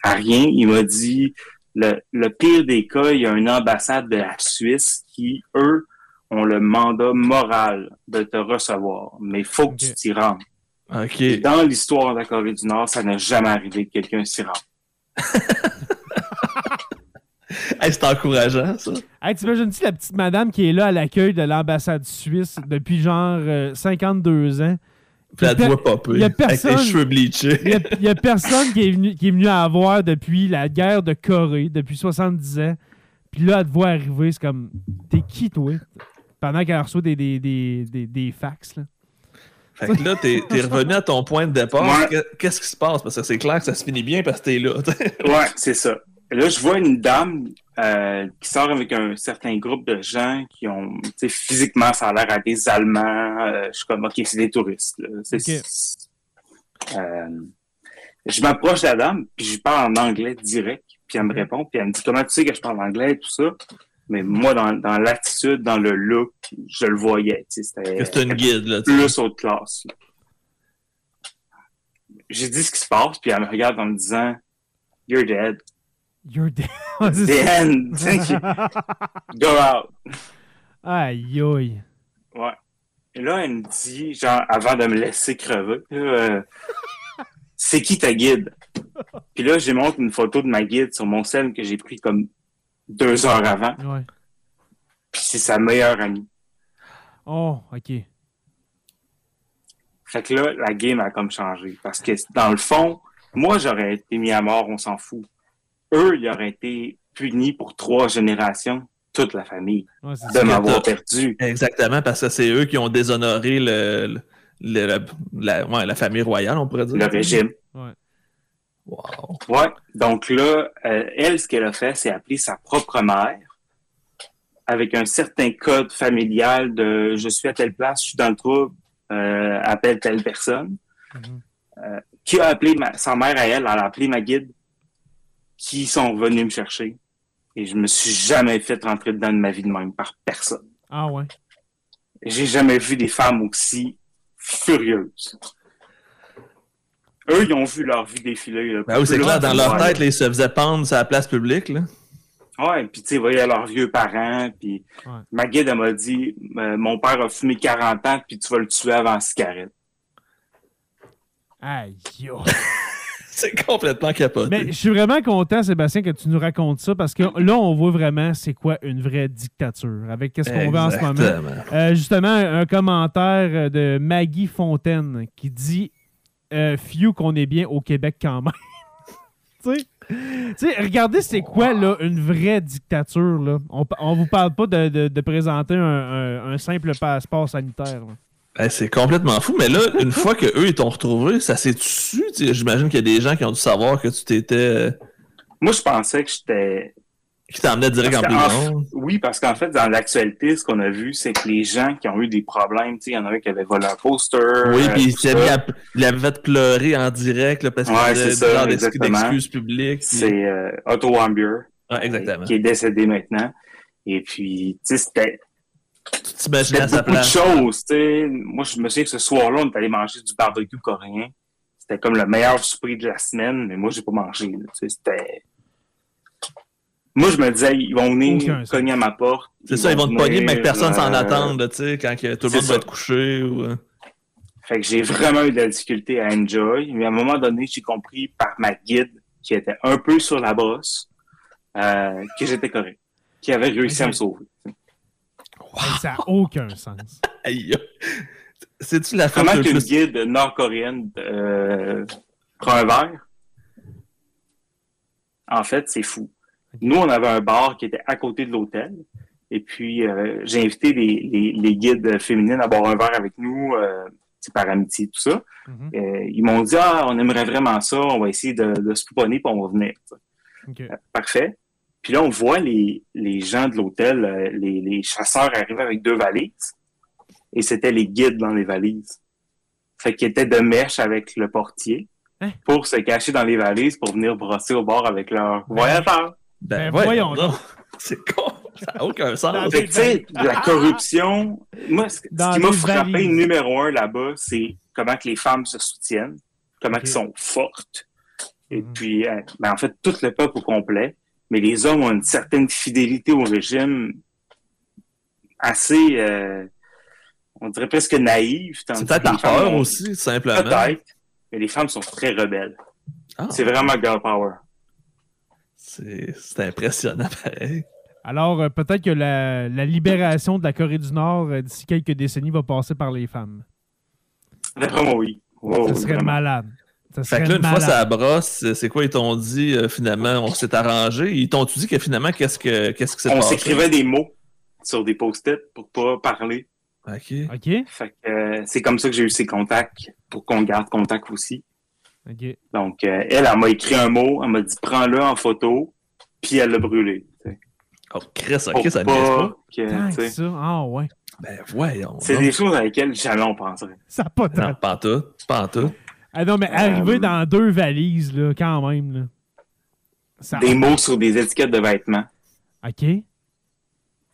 à rien. Il m'a dit le, le pire des cas, il y a une ambassade de la Suisse qui, eux, ont le mandat moral de te recevoir. Mais il faut que tu t'y rendes. Dans l'histoire de la Corée du Nord, ça n'a jamais arrivé que quelqu'un s'y rende. Hey, c'est encourageant, ça. Hey, t'imagines-tu la petite madame qui est là à l'accueil de l'ambassade suisse depuis genre euh, 52 ans, Puis elle te voit popper. Il y a Avec personne- tes cheveux bleachés. Il y y a personne qui est, venu, qui est venu à voir depuis la guerre de Corée, depuis 70 ans. Puis là, elle te voit arriver, c'est comme, t'es qui, toi? Pendant qu'elle reçoit des, des, des, des, des fax, là. Fait que là, t'es es revenu à ton point de départ. Ouais. Qu'est-ce qui se passe? Parce que c'est clair que ça se finit bien parce que t'es là. Ouais, c'est ça. Là, je vois une dame euh, qui sort avec un certain groupe de gens qui ont, tu sais, physiquement, ça a l'air à des Allemands. Euh, je suis comme, OK, c'est des touristes. euh, je m'approche de la dame, puis je lui parle en anglais direct, puis elle me répond, puis elle me dit, comment tu sais que je parle anglais et tout ça? Mais moi, dans, dans l'attitude, dans le look, je le voyais. C'était c'est une guide, là. plus haute classe. J'ai dit ce qui se passe, puis elle me regarde en me disant You're dead. You're dead. The end. Thank you. Go out. aïe, aïe. Ouais. Et là, elle me dit, genre, avant de me laisser crever, euh, c'est qui ta guide? Puis là, j'ai montré une photo de ma guide sur mon scène que j'ai pris comme deux heures avant. Ouais. Puis c'est sa meilleure amie. Oh, OK. Fait que là, la game a comme changé. Parce que dans le fond, moi, j'aurais été mis à mort, on s'en fout. Eux, ils auraient été punis pour trois générations, toute la famille, Ouais, de m'avoir perdu. Exactement, parce que c'est eux qui ont déshonoré le, le- le- la, ouais, la famille royale, on pourrait dire. Le régime. Wow. Ouais. Donc là, euh, elle, ce qu'elle a fait, c'est appeler sa propre mère avec un certain code familial de je suis à telle place, je suis dans le trouble, euh, appelle telle personne. Mhm. Qui a appelé ma- sa mère à elle, elle a appelé ma guide, qui sont venus me chercher. Et je me suis jamais fait rentrer dedans de ma vie de même par personne. Ah, ouais. J'ai jamais vu des femmes aussi furieuses. Eux, ils ont vu leur vie défiler. là. Ben oui, c'est clair, dans leur tête, là, ils se faisaient pendre sur la place publique. Là. Ouais, puis tu sais, voyez leurs vieux parents, puis Ouais. ma guide, elle m'a dit, euh, mon père a fumé 40 ans, puis tu vas le tuer avant la cigarette. Aïe. C'est complètement capoté. Mais je suis vraiment content, Sébastien, que tu nous racontes ça parce que là, on voit vraiment c'est quoi une vraie dictature avec qu'est-ce qu'on voit en ce moment. Euh, justement, un, un commentaire de Maggie Fontaine qui dit euh, Few qu'on est bien au Québec quand même. tu sais? Tu sais, regardez, c'est quoi là, une vraie dictature. Là. On, on vous parle pas de, de- de présenter un, un- un simple passeport sanitaire. Ben, c'est complètement fou, mais là, une fois que eux ils t'ont retrouvé, ça s'est su. tu J'imagine qu'il y a des gens qui ont dû savoir que tu t'étais. euh, Moi, je pensais que j'étais... qui t'emmenaient direct en Parce prison. Oui, parce qu'en fait, dans l'actualité, ce qu'on a vu, c'est que les gens qui ont eu des problèmes, il y en a un qui avait volé un poster. Oui, euh, puis il avait fait pleurer en direct là, parce qu'il Ouais, genre exactement. d'excuses publiques. puis- C'est euh, Otto Warmbier, Ouais, exactement. qui est décédé maintenant. Et puis, tu sais, c'était Tu t'imaginais à sa beaucoup de choses, tu sais. Moi, je me souviens que ce soir-là, on est allé manger du barbecue coréen. C'était comme le meilleur souper de la semaine, mais moi, j'ai pas mangé. C'était. Moi, je me disais, ils vont venir cogner à ma porte. C'est ça, ils vont te pogner, mais que personne s'en euh, attende, là, tu sais, quand que tout le monde va être couché. Ou... euh. Fait que j'ai vraiment eu de la difficulté à enjoy. Mais à un moment donné, j'ai compris par ma guide, qui était un peu sur la brosse, euh, que j'étais correct. Qui avait réussi à me sauver. Ça n'a aucun sens. Aïe. C'est-tu la Comment qu'une plus... guide nord-coréenne euh, prend un verre? En fait, c'est fou. Nous, on avait un bar qui était à côté de l'hôtel. Et puis, euh, j'ai invité les, les, les guides féminines à boire un verre avec nous, euh, c'est par amitié, tout ça. Mhm. Euh, ils m'ont dit, ah, on aimerait vraiment ça, on va essayer de, de se pouponner, puis on va venir. OK. Euh, Parfait. Puis là, on voit les, les gens de l'hôtel, euh, les, les chasseurs arriver avec deux valises. Et c'était les guides dans les valises. Fait qu'ils étaient de mèche avec le portier Hein? pour se cacher dans les valises pour venir brosser au bord avec leur voyageur. Ben, voyons donc. C'est con. Ça n'a aucun sens. Tu sais, la corruption, moi, ce, Dans qui m'a frappé valises. numéro un là-bas, c'est comment que les femmes se soutiennent, comment elles sont fortes. Et Mhm. puis, euh, ben, en fait, tout le peuple au complet. Mais les hommes ont une certaine fidélité au régime assez, euh, on dirait presque naïve. C'est peut-être la peur ont- aussi, simplement. Peut-être. Mais les femmes sont très rebelles. Ah, C'est vraiment girl power. C'est impressionnant, pareil. Alors, euh, peut-être que la, la libération de la Corée du Nord euh, d'ici quelques décennies va passer par les femmes. D'après moi, oui. Oh, ça serait vraiment. malade. Ça Fait serait que là, une fois ça brosse, c'est quoi ils t'ont dit euh, finalement? On s'est arrangé? Ils t'ont dit que finalement, qu'est-ce que qu'est-ce s'est On s'écrivait des mots sur des post-it pour pas parler. OK. OK? Fait que euh, c'est comme ça que j'ai eu ses contacts pour qu'on garde contact aussi. Donc, euh, elle, elle m'a écrit un mot, elle m'a dit prends-le en photo, puis elle l'a brûlé. Oh, Chris, Pour OK, ça ne pas. que, ça. Ah ouais. Ben voyons. C'est des choses à lesquelles jamais on penserait. Ça n'a pas de Non, pas tout. Pas tout. Ah non, mais arriver Euh, dans deux valises, là, quand même. Là. Ça... Des mots sur des étiquettes de vêtements, OK.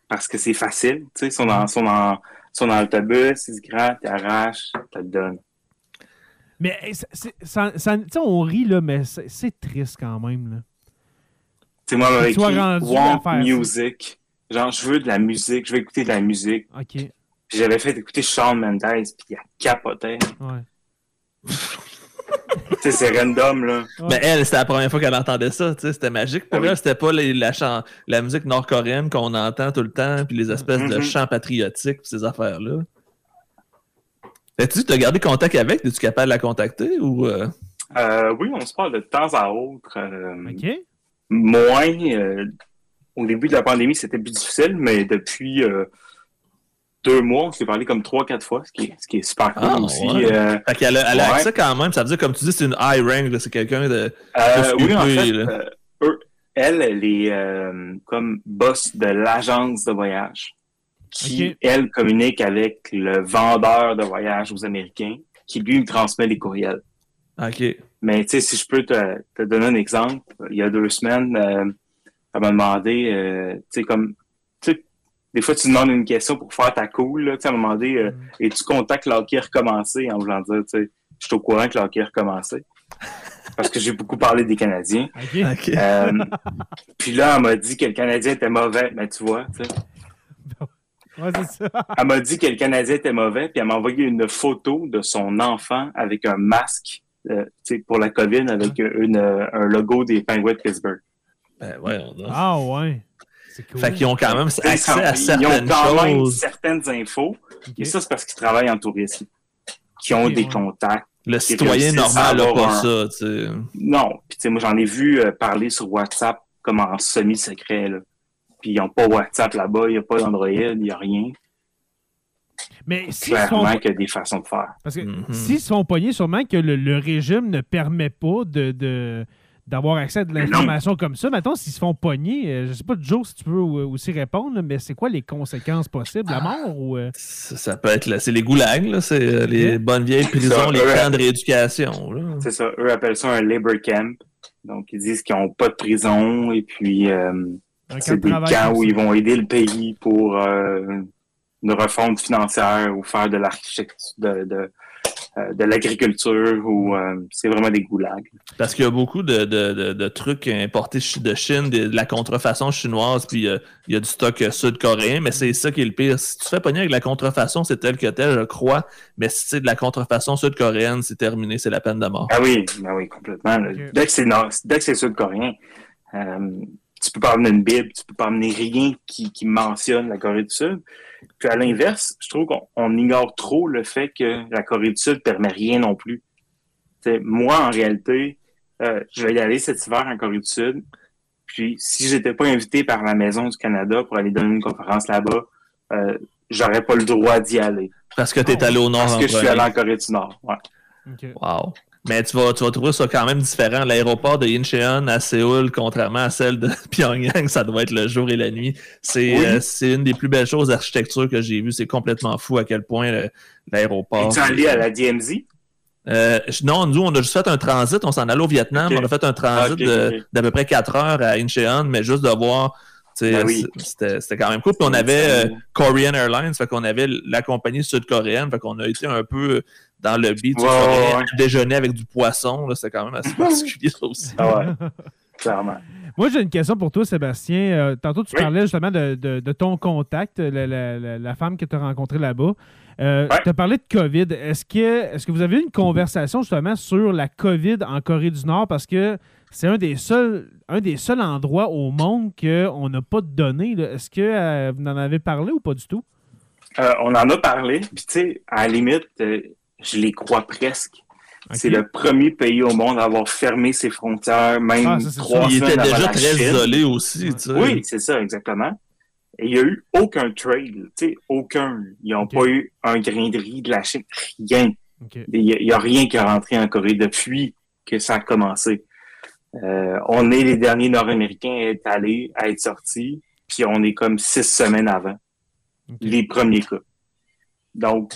parce que c'est facile. Tu sais, ils sont dans, sont dans, sont dans l'autobus, ils se grattent, ils arrachent, te le donnent. Mais ça- c'est- on rit, là, mais c'est c'est triste quand même. Là. Tu sais, moi, avec Want. Music. Genre, je veux de la musique, je veux écouter de la musique. OK. Puis J'avais fait écouter Shawn Mendes, puis il a capoté. Ouais. c'est random, là. Ouais. Mais elle, c'était la première fois qu'elle entendait ça. tu sais, C'était magique pour Ah oui. C'était pas les- la, chan- la musique nord-coréenne qu'on entend tout le temps, puis les espèces de Mhm. chants patriotiques, puis ces affaires-là. As-tu as gardé contact avec? Es-tu capable de la contacter? Ou, euh, Euh, oui, on se parle de temps à autre. euh, OK. Moins. euh, au début de la pandémie, c'était plus difficile, mais depuis euh, deux mois, on s'est parlé comme trois, quatre fois, ce qui est, ce qui est super cool Ah, aussi. ouais. Euh, Fait qu'elle a, elle a Ouais. accès quand même. Ça veut dire, comme tu dis, c'est une high rank. C'est quelqu'un de. euh, Plus oui, en fait, euh, eux- elle, elle est euh, comme boss de l'agence de voyage qui, elle, communique avec le vendeur de voyage aux Américains qui, lui, me transmet les courriels. OK. Mais tu sais, si je peux te, te donner un exemple, il y a deux semaines, euh, elle m'a demandé, euh, tu sais, comme, tu sais, des fois tu demandes une question pour faire ta cool, là, tu sais, elle m'a demandé, euh, Mm. es-tu content que l'hockey ait recommencé, en voulant dire, tu sais, je suis au courant que l'hockey ait recommencé. Parce que j'ai beaucoup parlé des Canadiens. Euh, puis là, elle m'a dit que le Canadien était mauvais, mais tu vois, tu sais. Ouais, c'est ça. Elle m'a dit que le Canadien était mauvais, puis elle m'a envoyé une photo de son enfant avec un masque, euh, tu sais, pour la COVID, avec une, euh, un logo des Penguins de Pittsburgh. Ben, voyons donc. Ah ouais. Cool. Fait qu'ils ont quand même accès à ils ont certaines quand même choses. certaines infos, OK. et ça, c'est parce qu'ils travaillent en tourisme, qui ont des ouais. contacts. Le citoyen normal n'a pas un- ça, tu sais. Non, puis tu sais, moi, j'en ai vu euh, parler sur WhatsApp comme en semi-secret, là. Puis ils n'ont pas WhatsApp là-bas, il n'y a pas d'Android, il n'y a rien. Mais s'ils sont... Clairement qu'il y a des façons de faire. Parce que Mhm. s'ils se font pogner, sûrement que le, le régime ne permet pas de... de- d'avoir accès à de l'information comme ça. Mettons, s'ils se font pogner, euh, je sais pas, Joe, si tu peux euh, aussi répondre, mais c'est quoi les conséquences possibles? La mort ou... euh, Ça, ça peut être, là, c'est les goulags, là, c'est euh, les bonnes vieilles prisons, Ça, les camps de rééducation. C'est ça, eux appellent ça un labor camp. Donc, ils disent qu'ils n'ont pas de prison et puis euh, c'est de des camps où ils vont aider le pays pour euh, une refonte financière ou faire de l'architecture, de, de, euh, de l'agriculture ou euh, c'est vraiment des goulags. Parce qu'il y a beaucoup de, de, de, de trucs importés de Chine, de, de la contrefaçon chinoise, puis euh, il y a du stock sud-coréen, mais c'est ça qui est le pire. Si tu fais pogner avec la contrefaçon, c'est tel que tel, je crois, mais si c'est de la contrefaçon sud-coréenne, c'est terminé, c'est la peine de mort. Ah oui, ben oui, complètement. Dès que c'est nord- dès que c'est sud-coréen, euh, tu peux pas amener une Bible, tu peux pas amener rien qui, qui mentionne la Corée du Sud. Puis à l'inverse, je trouve qu'on on ignore trop le fait que la Corée du Sud permet rien non plus. T'sais, moi, en réalité, euh, je vais y aller cet hiver en Corée du Sud. Puis si j'étais pas invité par la Maison du Canada pour aller donner une conférence là-bas, euh, j'aurais pas le droit d'y aller. Parce que t'es Ah, allé au nord Parce en que je suis allé en Corée du Nord. Ouais. Wow. Mais tu vas, tu vas trouver ça quand même différent. L'aéroport de Incheon à Séoul, contrairement à celle de Pyongyang, ça doit être le jour et la nuit. C'est Oui. euh, c'est une des plus belles choses d'architecture que j'ai vues. C'est complètement fou à quel point l'aéroport. Es-tu allé à la DMZ? Euh, non, nous, on a juste fait un transit. On s'en allait au Vietnam. On a fait un transit d'à peu près 4 heures à Incheon, mais juste de voir. tu Ben oui. c'était quand même cool. Puis on avait euh, Korean Airlines, fait qu'on avait la compagnie sud-coréenne, fait qu'on a été un peu dans le beat Ouais, ouais, ouais. déjeuner avec du poisson. là, C'était quand même assez particulier ça aussi. Ah ouais, clairement. Moi, j'ai une question pour toi, Sébastien. Euh, tantôt, tu Oui. parlais justement de, de- de ton contact, la, la- la- femme que tu as rencontrée là-bas. Euh. Tu as parlé de COVID. Est-ce que, est que vous avez eu une conversation justement sur la COVID en Corée du Nord? Parce que c'est un des seuls, un des seuls endroits au monde qu'on n'a pas de données. là. Est-ce que euh, vous en avez parlé ou pas du tout? Euh, on en a parlé, puis tu sais, à la limite, euh, je les crois presque. C'est le premier pays au monde à avoir fermé ses frontières, même Ah, ça, trois Il était déjà très Chine. isolé aussi, tu sais. Oui, c'est ça, exactement. Et il n'y a eu aucun trade, tu sais, aucun. Ils n'ont pas eu un grain de riz de la Chine, rien. Il n'y a, rien qui est rentré en Corée depuis que ça a commencé. Euh, on est les derniers Nord-Américains à être allés, à être sortis, puis on est comme six semaines avant les premiers cas. Donc,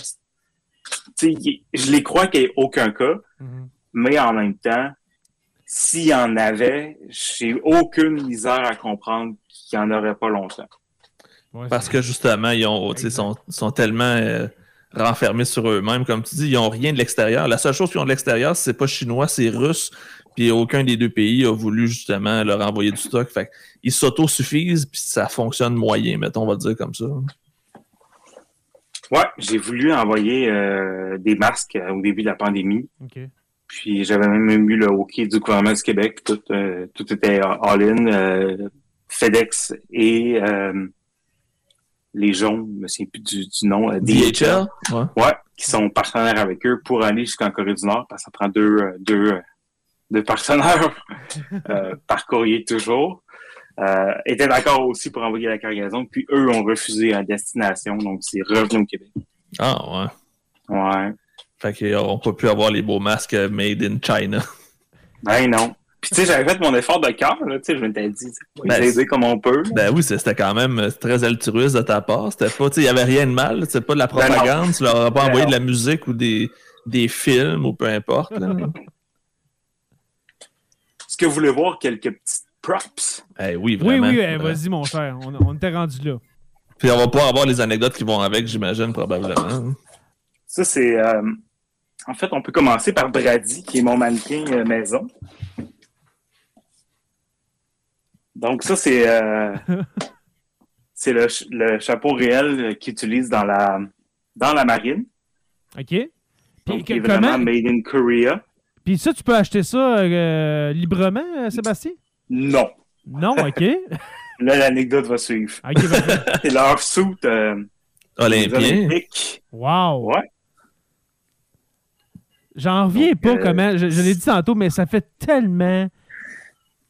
je les crois qu'il n'y ait aucun cas, Mhm. mais en même temps, s'il y en avait, j'ai aucune misère à comprendre qu'il n'y en aurait pas longtemps. Ouais, Parce que justement, ils ont, sont tellement euh, renfermés sur eux-mêmes. Comme tu dis, ils n'ont rien de l'extérieur. La seule chose qu'ils ont de l'extérieur, c'est pas chinois, c'est russe. Puis aucun des deux pays a voulu justement leur envoyer du stock. Fait ils s'autosuffisent, puis ça fonctionne moyen, mettons, on va dire comme ça. Ouais, j'ai voulu envoyer euh, des masques euh, au début de la pandémie. Ok. Puis j'avais même eu le hockey du gouvernement du Québec. Tout, euh, tout était all-in. euh, FedEx et euh, les jaunes, je me souviens plus du, du nom. euh, DHL? Ouais. Ouais, qui sont partenaires avec eux pour aller jusqu'en Corée du Nord, parce que ça prend deux, deux, deux partenaires euh, par courrier toujours. Euh, étaient d'accord aussi pour envoyer la cargaison, puis eux ont refusé à destination, donc c'est revenu au Québec. Ah ouais. Ouais. Fait qu'ils n'auront pas pu avoir les beaux masques euh, made in China. Ben non. Puis tu sais, j'avais fait mon effort de cœur, là, tu sais, je m'étais dit, on va Ben, aider comme on peut. Ben oui, c'était quand même euh, très altruiste de ta part. C'était pas, tu sais, il y avait rien de mal. C'était pas de la Ben propagande. tu leur as pas Ben envoyé non. de la musique ou des, des films ou peu importe. là. Est-ce que vous voulez voir quelques petites props? Eh oui, Oui, vraiment. oui, eh, Euh, vas-y, mon cher. On, on était rendu là. Puis on va pouvoir avoir les anecdotes qui vont avec, j'imagine, probablement. Ça, c'est. euh, en fait, on peut commencer par Brady, qui est mon mannequin euh, maison. Donc, ça, c'est. euh, c'est le, ch- le chapeau réel qu'ils utilisent dans la, dans la marine. OK? Puis, Donc, il est vraiment comment- made in Korea. Puis ça, tu peux acheter ça euh, librement, Sébastien? Non. Non, OK. Là, l'anecdote va suivre. OK. C'est leur euh, Olympien. Olympiques. Wow. Ouais. J'en reviens Donc, pas euh, comment. Je, je l'ai dit tantôt, mais ça fait tellement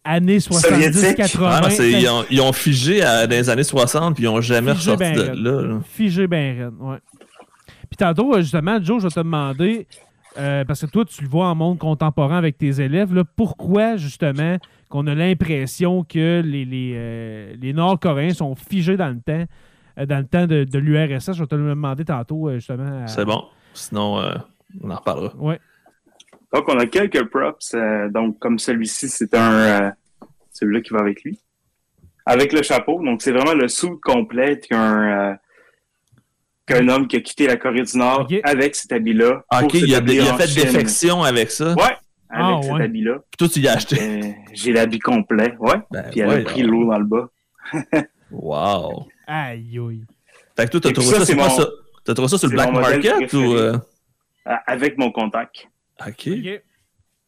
années 70, Soviétique. 80. Ah ils, ont, ils ont figé à- dans les années 60 puis ils n'ont jamais Figé ressorti ben de raide. là. là. Figé ben raide, ouais. Puis tantôt, euh, justement, Joe, je vais te demander, euh, parce que toi, tu le vois en monde contemporain avec tes élèves, là, pourquoi, justement, qu'on a l'impression que les, les, euh, les Nord-Coréens sont figés dans le temps, euh, dans le temps de, de l'URSS. Je vais te le demander tantôt, euh, justement. à- C'est bon. Sinon, euh, on en reparlera. Ouais. Donc, on a quelques props. euh, donc, comme celui-ci, c'est un. euh, celui-là qui va avec lui. Avec le chapeau. Donc, c'est vraiment le sou complet qu'un. euh, qu'un homme qui a quitté la Corée du Nord avec cet habit-là. Ah, ok, il a, il a fait Chine. défection avec ça. Ouais, avec Ah, cet ouais. habit-là. Puis toi, tu y as acheté. Euh, J'ai l'habit complet. Ouais. Ben, Puis elle a pris l'eau dans le bas. Wow. Aïe, aïe. Fait que toi, t'as trouvé ça, ça, c'est mon- ça? T'as trouvé ça sur le black market ou. euh, Avec mon contact. Ok.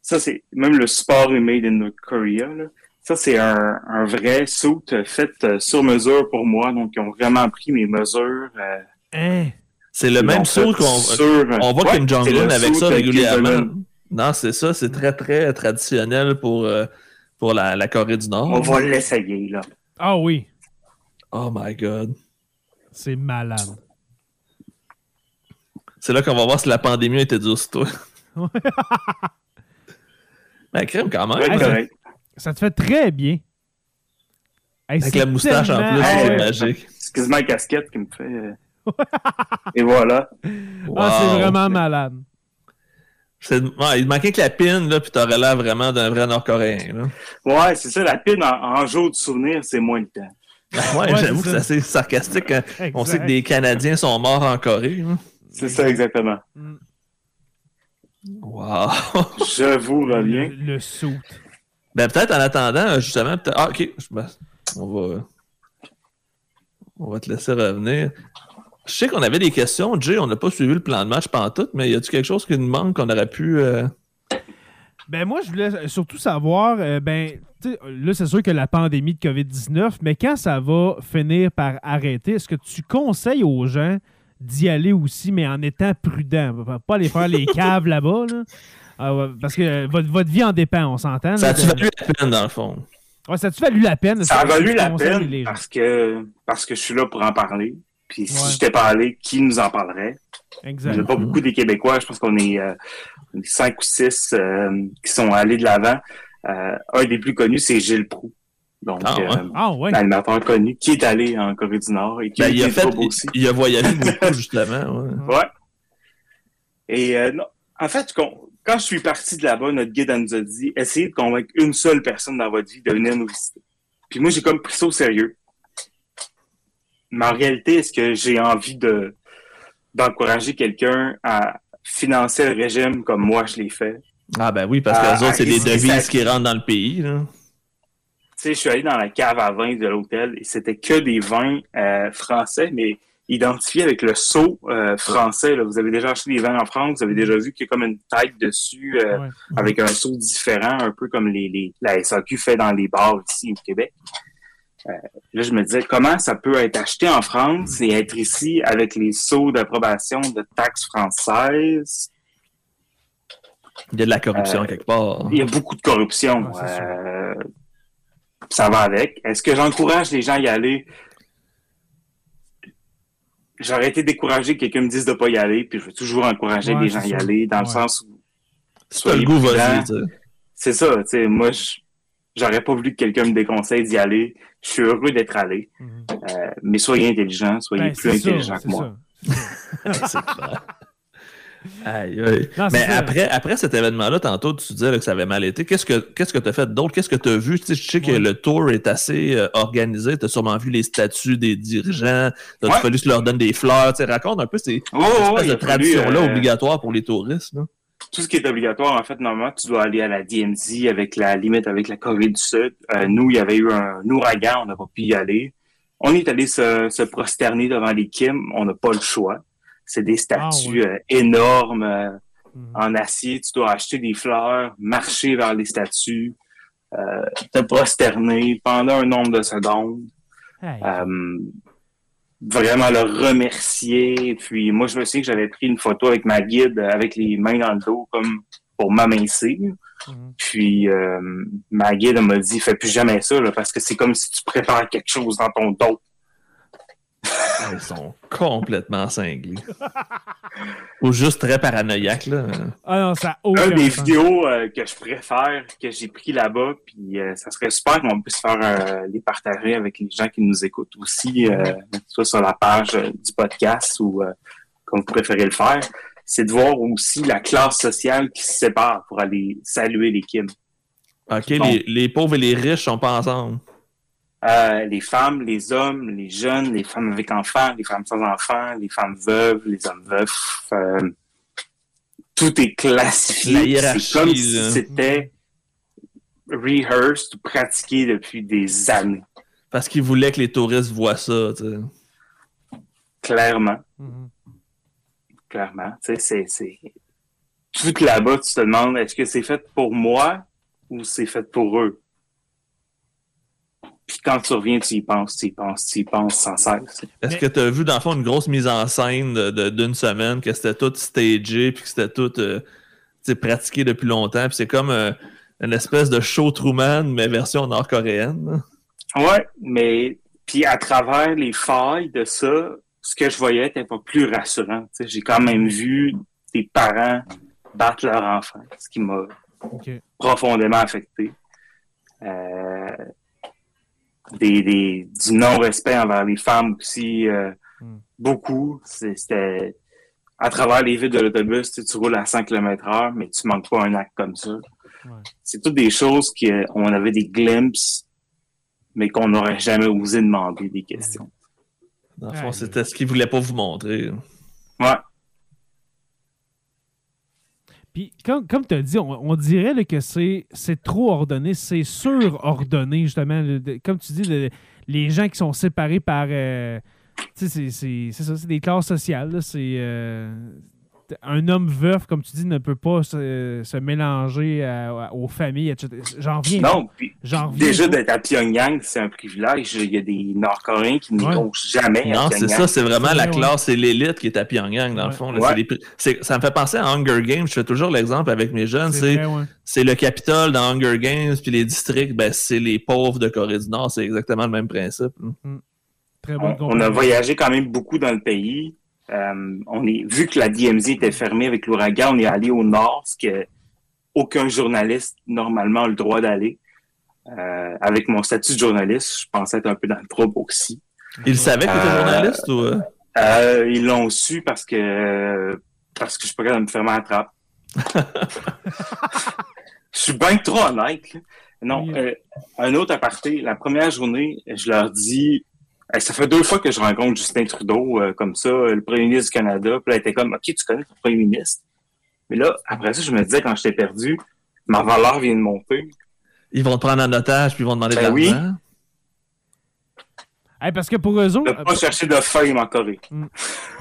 Ça, c'est même le sport est made in Korea. Là. Ça, c'est un, un vrai suit fait euh, sur mesure pour moi. Donc, ils ont vraiment pris mes mesures. euh, Hein? C'est le ils même saut qu'on. sur- On voit Ouais, Kim Jong-un avec ça régulièrement. Non, c'est ça, c'est très très traditionnel pour, euh, pour la, la Corée du Nord. On va l'essayer, là. Ah oui, Oh my god. c'est malade. C'est là qu'on va voir si la pandémie a été dure sur toi. Ouais. Ben, crème quand même. Ouais, ça- te fait très bien. Hey, Avec la moustache en plus, c'est magique. C'est quasiment la casquette qui me fait. euh, Et voilà. Ah, c'est vraiment malade. C'est- ouais, il manquait que la pin, là, puis t'aurais l'air vraiment d'un vrai Nord-Coréen. là. Ouais, c'est ça. La pine en, en jour de souvenir, c'est moins le temps. Ouais, Ouais, j'avoue c'est que c'est assez sarcastique. hein. On sait que des Canadiens sont morts en Corée. hein. C'est ça, exactement. Mm. Wow. Je vous Le, reviens. le saut. Ben, peut-être en attendant, euh, justement, peut-être- ah, ok, on va, on va te laisser revenir. Je sais qu'on avait des questions, Jay, on n'a pas suivi le plan de match pantoute, mais y a-tu quelque chose qui nous manque qu'on aurait pu. euh, Ben moi, je voulais surtout savoir, euh, ben, tu sais, là, c'est sûr que la pandémie de COVID-19, mais quand ça va finir par arrêter, est-ce que tu conseilles aux gens d'y aller aussi, mais en étant prudent? Pas aller faire les caves là-bas, là? Ah parce que euh, votre, votre vie en dépend, on s'entend. Ça a-tu de- valu la peine, dans le fond? Ouais, ça a-tu valu la peine? Ça a valu la peine parce que, parce que je suis là pour en parler. Puis si Ouais. j'étais pas allé, qui nous en parlerait? Il Exact. n'y a pas beaucoup des Québécois. Je pense qu'on est, euh, cinq ou six euh, qui sont allés de l'avant. Euh, un des plus connus, c'est Gilles Proux. Donc, Ah, ouais. euh, Ah ouais. l'animateur connu qui est allé en Corée du Nord et qui Ben, a il, a été fait, il, aussi. il a voyagé beaucoup, justement. ouais. Ouais. Et euh, non, en fait, quand je suis parti de là-bas, notre guide elle nous a dit essayez de convaincre une seule personne dans votre vie de venir nous visiter. Puis moi, j'ai comme pris ça au sérieux. Mais en réalité, est-ce que j'ai envie de d'encourager quelqu'un à financer le régime comme moi je l'ai fait? Ah, ben oui, parce que Ah, les autres, c'est des devises ça. qui rentrent dans le pays. Là. Tu sais, je suis allé dans la cave à vin de l'hôtel et c'était que des vins euh, français, mais identifiés avec le sceau euh, français. Là. Vous avez déjà acheté des vins en France, vous avez déjà vu qu'il y a comme une tête dessus euh, Ouais. avec un sceau différent, un peu comme les, les, la SAQ fait dans les bars ici au Québec. Euh, là, je me disais, comment ça peut être acheté en France et être ici avec les sceaux d'approbation de taxes françaises? Il y a de la corruption Euh, quelque part. Il y a beaucoup de corruption. Ah, c'est. Euh, ça va avec. Est-ce que j'encourage les gens à y aller? J'aurais été découragé que quelqu'un me dise de pas y aller, puis je veux toujours encourager Ouais, les gens à c'est y aller, dans le sens où t'as le goût, vas-y. c'est ça, tu sais, moi, je- j'aurais pas voulu que quelqu'un me déconseille d'y aller. Je suis heureux d'être allé, Mhm. Euh, mais soyez intelligents, soyez Ben, plus intelligents que moi. c'est clair. Aïe, aïe. Non, Mais après, après cet événement-là, tantôt, tu disais là, que ça avait mal été. Qu'est-ce que qu'est-ce que tu as fait d'autre? Qu'est-ce que tu as vu? Tu sais, je sais que Ouais. le tour est assez euh, organisé. Tu as sûrement vu les statuts des dirigeants. Il a Ouais. fallu que tu leur donnes des fleurs. Tu sais, raconte un peu ces Oh, espèces de traditions-là euh, obligatoires pour les touristes. là. Tout ce qui est obligatoire, en fait, normalement, tu dois aller à la DMZ avec la limite avec la Corée du Sud. Euh, nous, il y avait eu un ouragan, on n'a pas pu y aller. On est allé se, se prosterner devant les Kim, on n'a pas le choix. C'est des statues euh, énormes euh, Mhm. en acier. Tu dois acheter des fleurs, marcher vers les statues, euh, te prosterner pendant un nombre de secondes. Hey. Vraiment le remercier. Puis moi, je me souviens que j'avais pris une photo avec ma guide avec les mains dans le dos comme pour m'amincir. Mhm. Puis euh, ma guide elle m'a dit fais plus jamais ça là, parce que c'est comme si tu prépares quelque chose dans ton dos. Ils sont complètement cinglés. Ou juste très paranoïaques. Là. Ah non, ça a aucun Un des sens. vidéos euh, que je préfère, que j'ai pris là-bas, puis euh, ça serait super qu'on puisse faire euh, les partager avec les gens qui nous écoutent aussi, euh, soit sur la page euh, du podcast ou euh, comme vous préférez le faire, c'est de voir aussi la classe sociale qui se sépare pour aller saluer les Kim. OK, les, les pauvres et les riches sont pas ensemble. Euh, les femmes, les hommes, les jeunes, les femmes avec enfants, les femmes sans enfants, les femmes veuves, les hommes veufs. euh, tout est La classifié. C'est comme si c'était rehearsed ou pratiqué depuis des années, Parce qu'ils voulaient que les touristes voient ça. tu sais. clairement. Mhm. Clairement. Tu sais, c'est, c'est... Tout là-bas, tu te demandes, est-ce que c'est fait pour moi ou c'est fait pour eux? Puis quand tu reviens, tu y penses, tu y penses, tu y penses sans cesse. Est-ce que tu as vu, dans le fond, une grosse mise en scène de- de- d'une semaine, que c'était tout stagé, puis que c'était tout euh, pratiqué depuis longtemps, puis c'est comme euh, une espèce de show Truman, mais version nord-coréenne? Ouais, mais puis à travers les failles de ça, ce que je voyais était pas plus rassurant. J'ai quand même vu des parents battre leur enfant, ce qui m'a profondément affecté. Euh, des, des, du non-respect envers les femmes aussi, euh, Mm. beaucoup. C'était à travers les villes de l'autobus, tu, sais, tu roules à 100 km heure, mais tu manques pas un acte comme ça. Ouais. C'est toutes des choses qu'on avait des glimpses, mais qu'on n'aurait jamais osé demander des questions. Dans le fond, c'était ce qu'ils voulaient pas vous montrer. Ouais. Comme, tu as dit, on, dirait que c'est trop ordonné, c'est surordonné, justement. comme tu dis, le- les gens qui sont séparés par. euh, c'est- ça, c'est des classes sociales. C'est. euh, un homme veuf, comme tu dis, ne peut pas se, se mélanger à- à- aux familles, etc. J'en reviens. Non, puis déjà d'être à Pyongyang, c'est un privilège. Il y a des Nord-Coréens qui n'iront jamais à Non, c'est ça, c'est vraiment la ouais. classe et l'élite qui est à Pyongyang, dans le Ouais. fond. là. Ouais. Ça me fait penser à Hunger Games. Je fais toujours l'exemple avec mes jeunes. C'est ouais. le Capitole dans Hunger Games, puis les districts, ben, c'est les pauvres de Corée du Nord. C'est exactement le même principe. Très bonne On, on a voyagé quand même beaucoup dans le pays. Euh, on est, vu que la DMZ était fermée avec l'ouragan, on est allé au nord, ce que aucun journaliste normalement a le droit d'aller. Euh, avec mon statut de journaliste, je pensais être un peu dans le trouble aussi. Ils savaient que tu étais Euh, journaliste ou. ils l'ont su parce que parce que je suis pas capable de me fermer la trappe. je suis bien trop honnête. Non, euh, un autre aparté. La première journée, je leur dis, ça fait deux fois que je rencontre Justin Trudeau euh, comme ça, le premier ministre du Canada. Puis là, elle était comme, OK, tu connais ton premier ministre? Mais là, après ça, je me disais, quand j'étais perdu, ma valeur vient de monter. Ils vont te prendre en otage puis ils vont demander de Ben oui. l'argent. Hey, parce que pour eux autres, ne pas chercher de feuilles en Corée.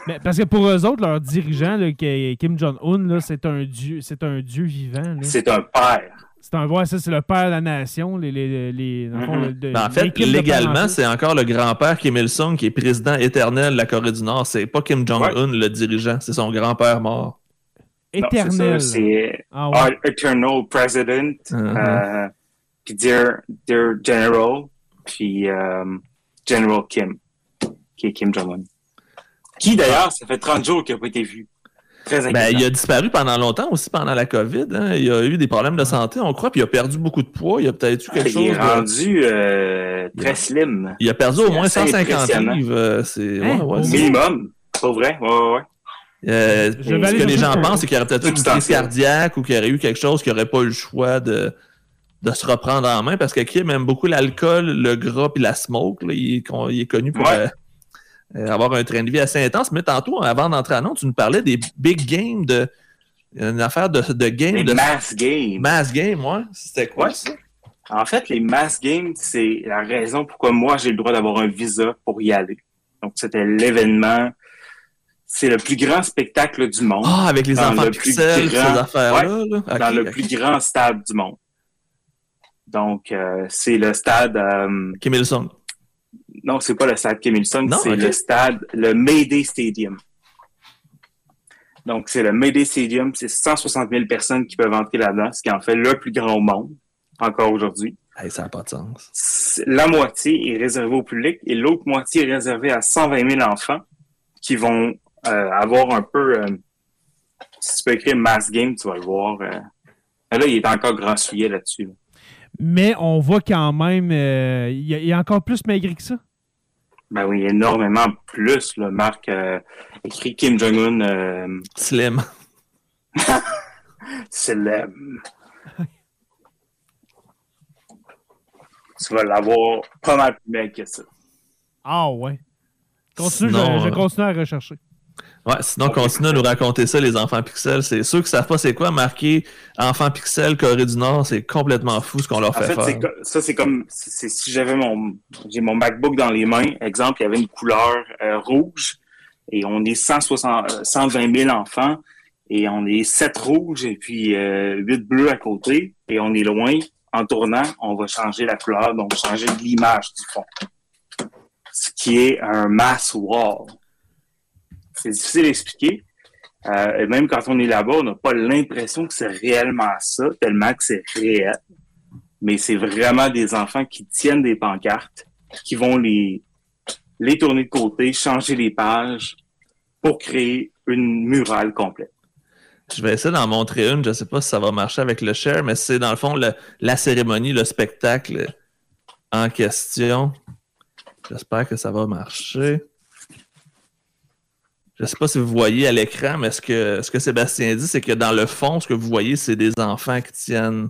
mais parce que pour eux autres, leur dirigeant, là, qui est Kim Jong-un, c'est un dieu, c'est un dieu vivant. C'est un père. C'est un ouais, ça, c'est le père de la nation. Les, les, les, dans le fond, Mhm. de- Ben, en fait, légalement, c'est encore le grand-père Kim Il-sung qui est président éternel de la Corée du Nord. C'est pas Kim Jong-un, le dirigeant. C'est son grand-père mort. Éternel. C'est Ah ouais. Eternal President. Mhm. Euh, puis Dear, Dear General, puis euh, General Kim, qui est Kim Jong-un. Qui d'ailleurs, ça fait 30 jours qu'il n'a pas été vu. Très Ben, il a disparu pendant longtemps aussi, pendant la COVID. hein. Il a eu des problèmes de santé, on croit, puis il a perdu beaucoup de poids. Il a peut-être eu quelque il chose. est de- rendu euh, très slim. Il a perdu au moins assez 150 impressionnant. livres. euh, C'est Hein? ouais, ouais, Minimum. Pas vrai? Ouais, ouais, ouais. Euh, ce que les gens pensent, c'est qu'il aurait peut-être eu une crise cardiaque ou qu'il aurait eu quelque chose qui n'aurait pas eu le choix de, de se reprendre en main parce que Kim aime beaucoup l'alcool, le gras et la smoke. là. Il, est con- il est connu pour Ouais. Euh, avoir un train de vie assez intense. Mais tantôt, avant d'entrer à Nantes, tu nous parlais des big games de. Une affaire de, de game, Les de mass games. mass game, ouais. C'était quoi Ouais. ça? En fait, les mass games, c'est la raison pourquoi moi, j'ai le droit d'avoir un visa pour y aller. Donc, c'était l'événement. C'est le plus grand spectacle du monde. Ah, avec les Dans enfants le pixels, ces grand- affaires-là. là. Ok, dans le plus grand stade du monde. Donc, euh, c'est le stade. euh, Kim Il-sung. Non, c'est pas le stade Kim Il-sung, c'est le stade, le Mayday Stadium. Donc, c'est le Mayday Stadium, c'est 160 000 personnes qui peuvent entrer là-dedans, ce qui en fait le plus grand au monde, encore aujourd'hui. Hey, ça n'a pas de sens. La moitié est réservée au public et l'autre moitié est réservée à 120 000 enfants qui vont euh, avoir un peu... euh, si tu peux écrire Mass Game, tu vas le voir. euh. Là, il est encore grand souillet là-dessus. là. Mais on voit quand même, euh, il a encore plus maigri que ça. Ben oui, énormément plus. Là. Marc euh, écrit Kim Jong-un, euh, Slim. le... Tu vas l'avoir pas mal plus maigre que ça. Ah ouais. Continue, Sinon, je, je euh, continue à rechercher. Ouais, sinon, continue à nous raconter ça, les enfants pixels. C'est ceux qui savent pas c'est quoi marquer enfants pixels Corée du Nord, c'est complètement fou ce qu'on leur En fait, fait, faire. c'est co- ça, c'est comme si j'avais mon j'ai mon MacBook dans les mains, exemple, il y avait une couleur euh, rouge et on est 160, euh, 120 000 enfants et on est 7 rouges et puis euh, 8 bleus à côté et on est loin. En tournant, on va changer la couleur, donc changer l'image du fond. Ce qui est un mass wall. C'est difficile à expliquer. Euh, et même quand on est là-bas, on n'a pas l'impression que c'est réellement ça, tellement que c'est réel mais c'est vraiment des enfants qui tiennent des pancartes, qui vont les, les tourner de côté, changer les pages pour créer une murale complète. Je vais essayer d'en montrer une. Je sais pas si ça va marcher avec le share, mais c'est dans le fond la cérémonie, le spectacle en question. J'espère que ça va marcher. Je sais pas si vous voyez à l'écran, mais ce que, ce que Sébastien dit, c'est que dans le fond, ce que vous voyez, c'est des enfants qui tiennent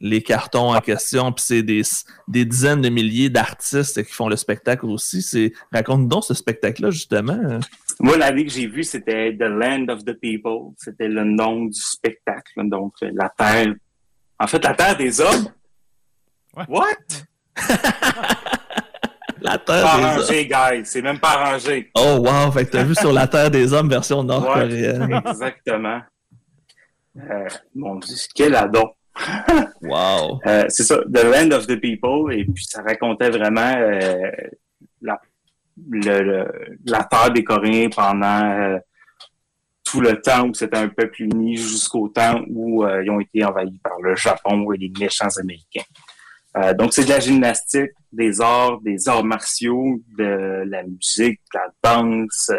les cartons en question, puis c'est des, des dizaines de milliers d'artistes qui font le spectacle aussi. C'est Raconte donc ce spectacle-là, justement. Moi, l'année que j'ai vue, c'était The Land of the People. C'était le nom du spectacle. Donc, euh, la terre. En fait, la terre des hommes. What? La Terre Pas des Hommes. arrangé, guys. C'est même pas arrangé. Oh wow, fait que t'as vu sur la Terre des Hommes version nord-coréenne. Ouais, exactement. Euh, mon Dieu, quel adon. Wow. Euh, c'est ça, The Land of the People, et puis ça racontait vraiment euh, la, le, le- la terre des Coréens pendant tout le temps où c'était un peuple uni jusqu'au temps où ils ont été envahis par le Japon et les méchants Américains. Donc c'est de la gymnastique, des arts, des arts martiaux, de la musique, de la danse,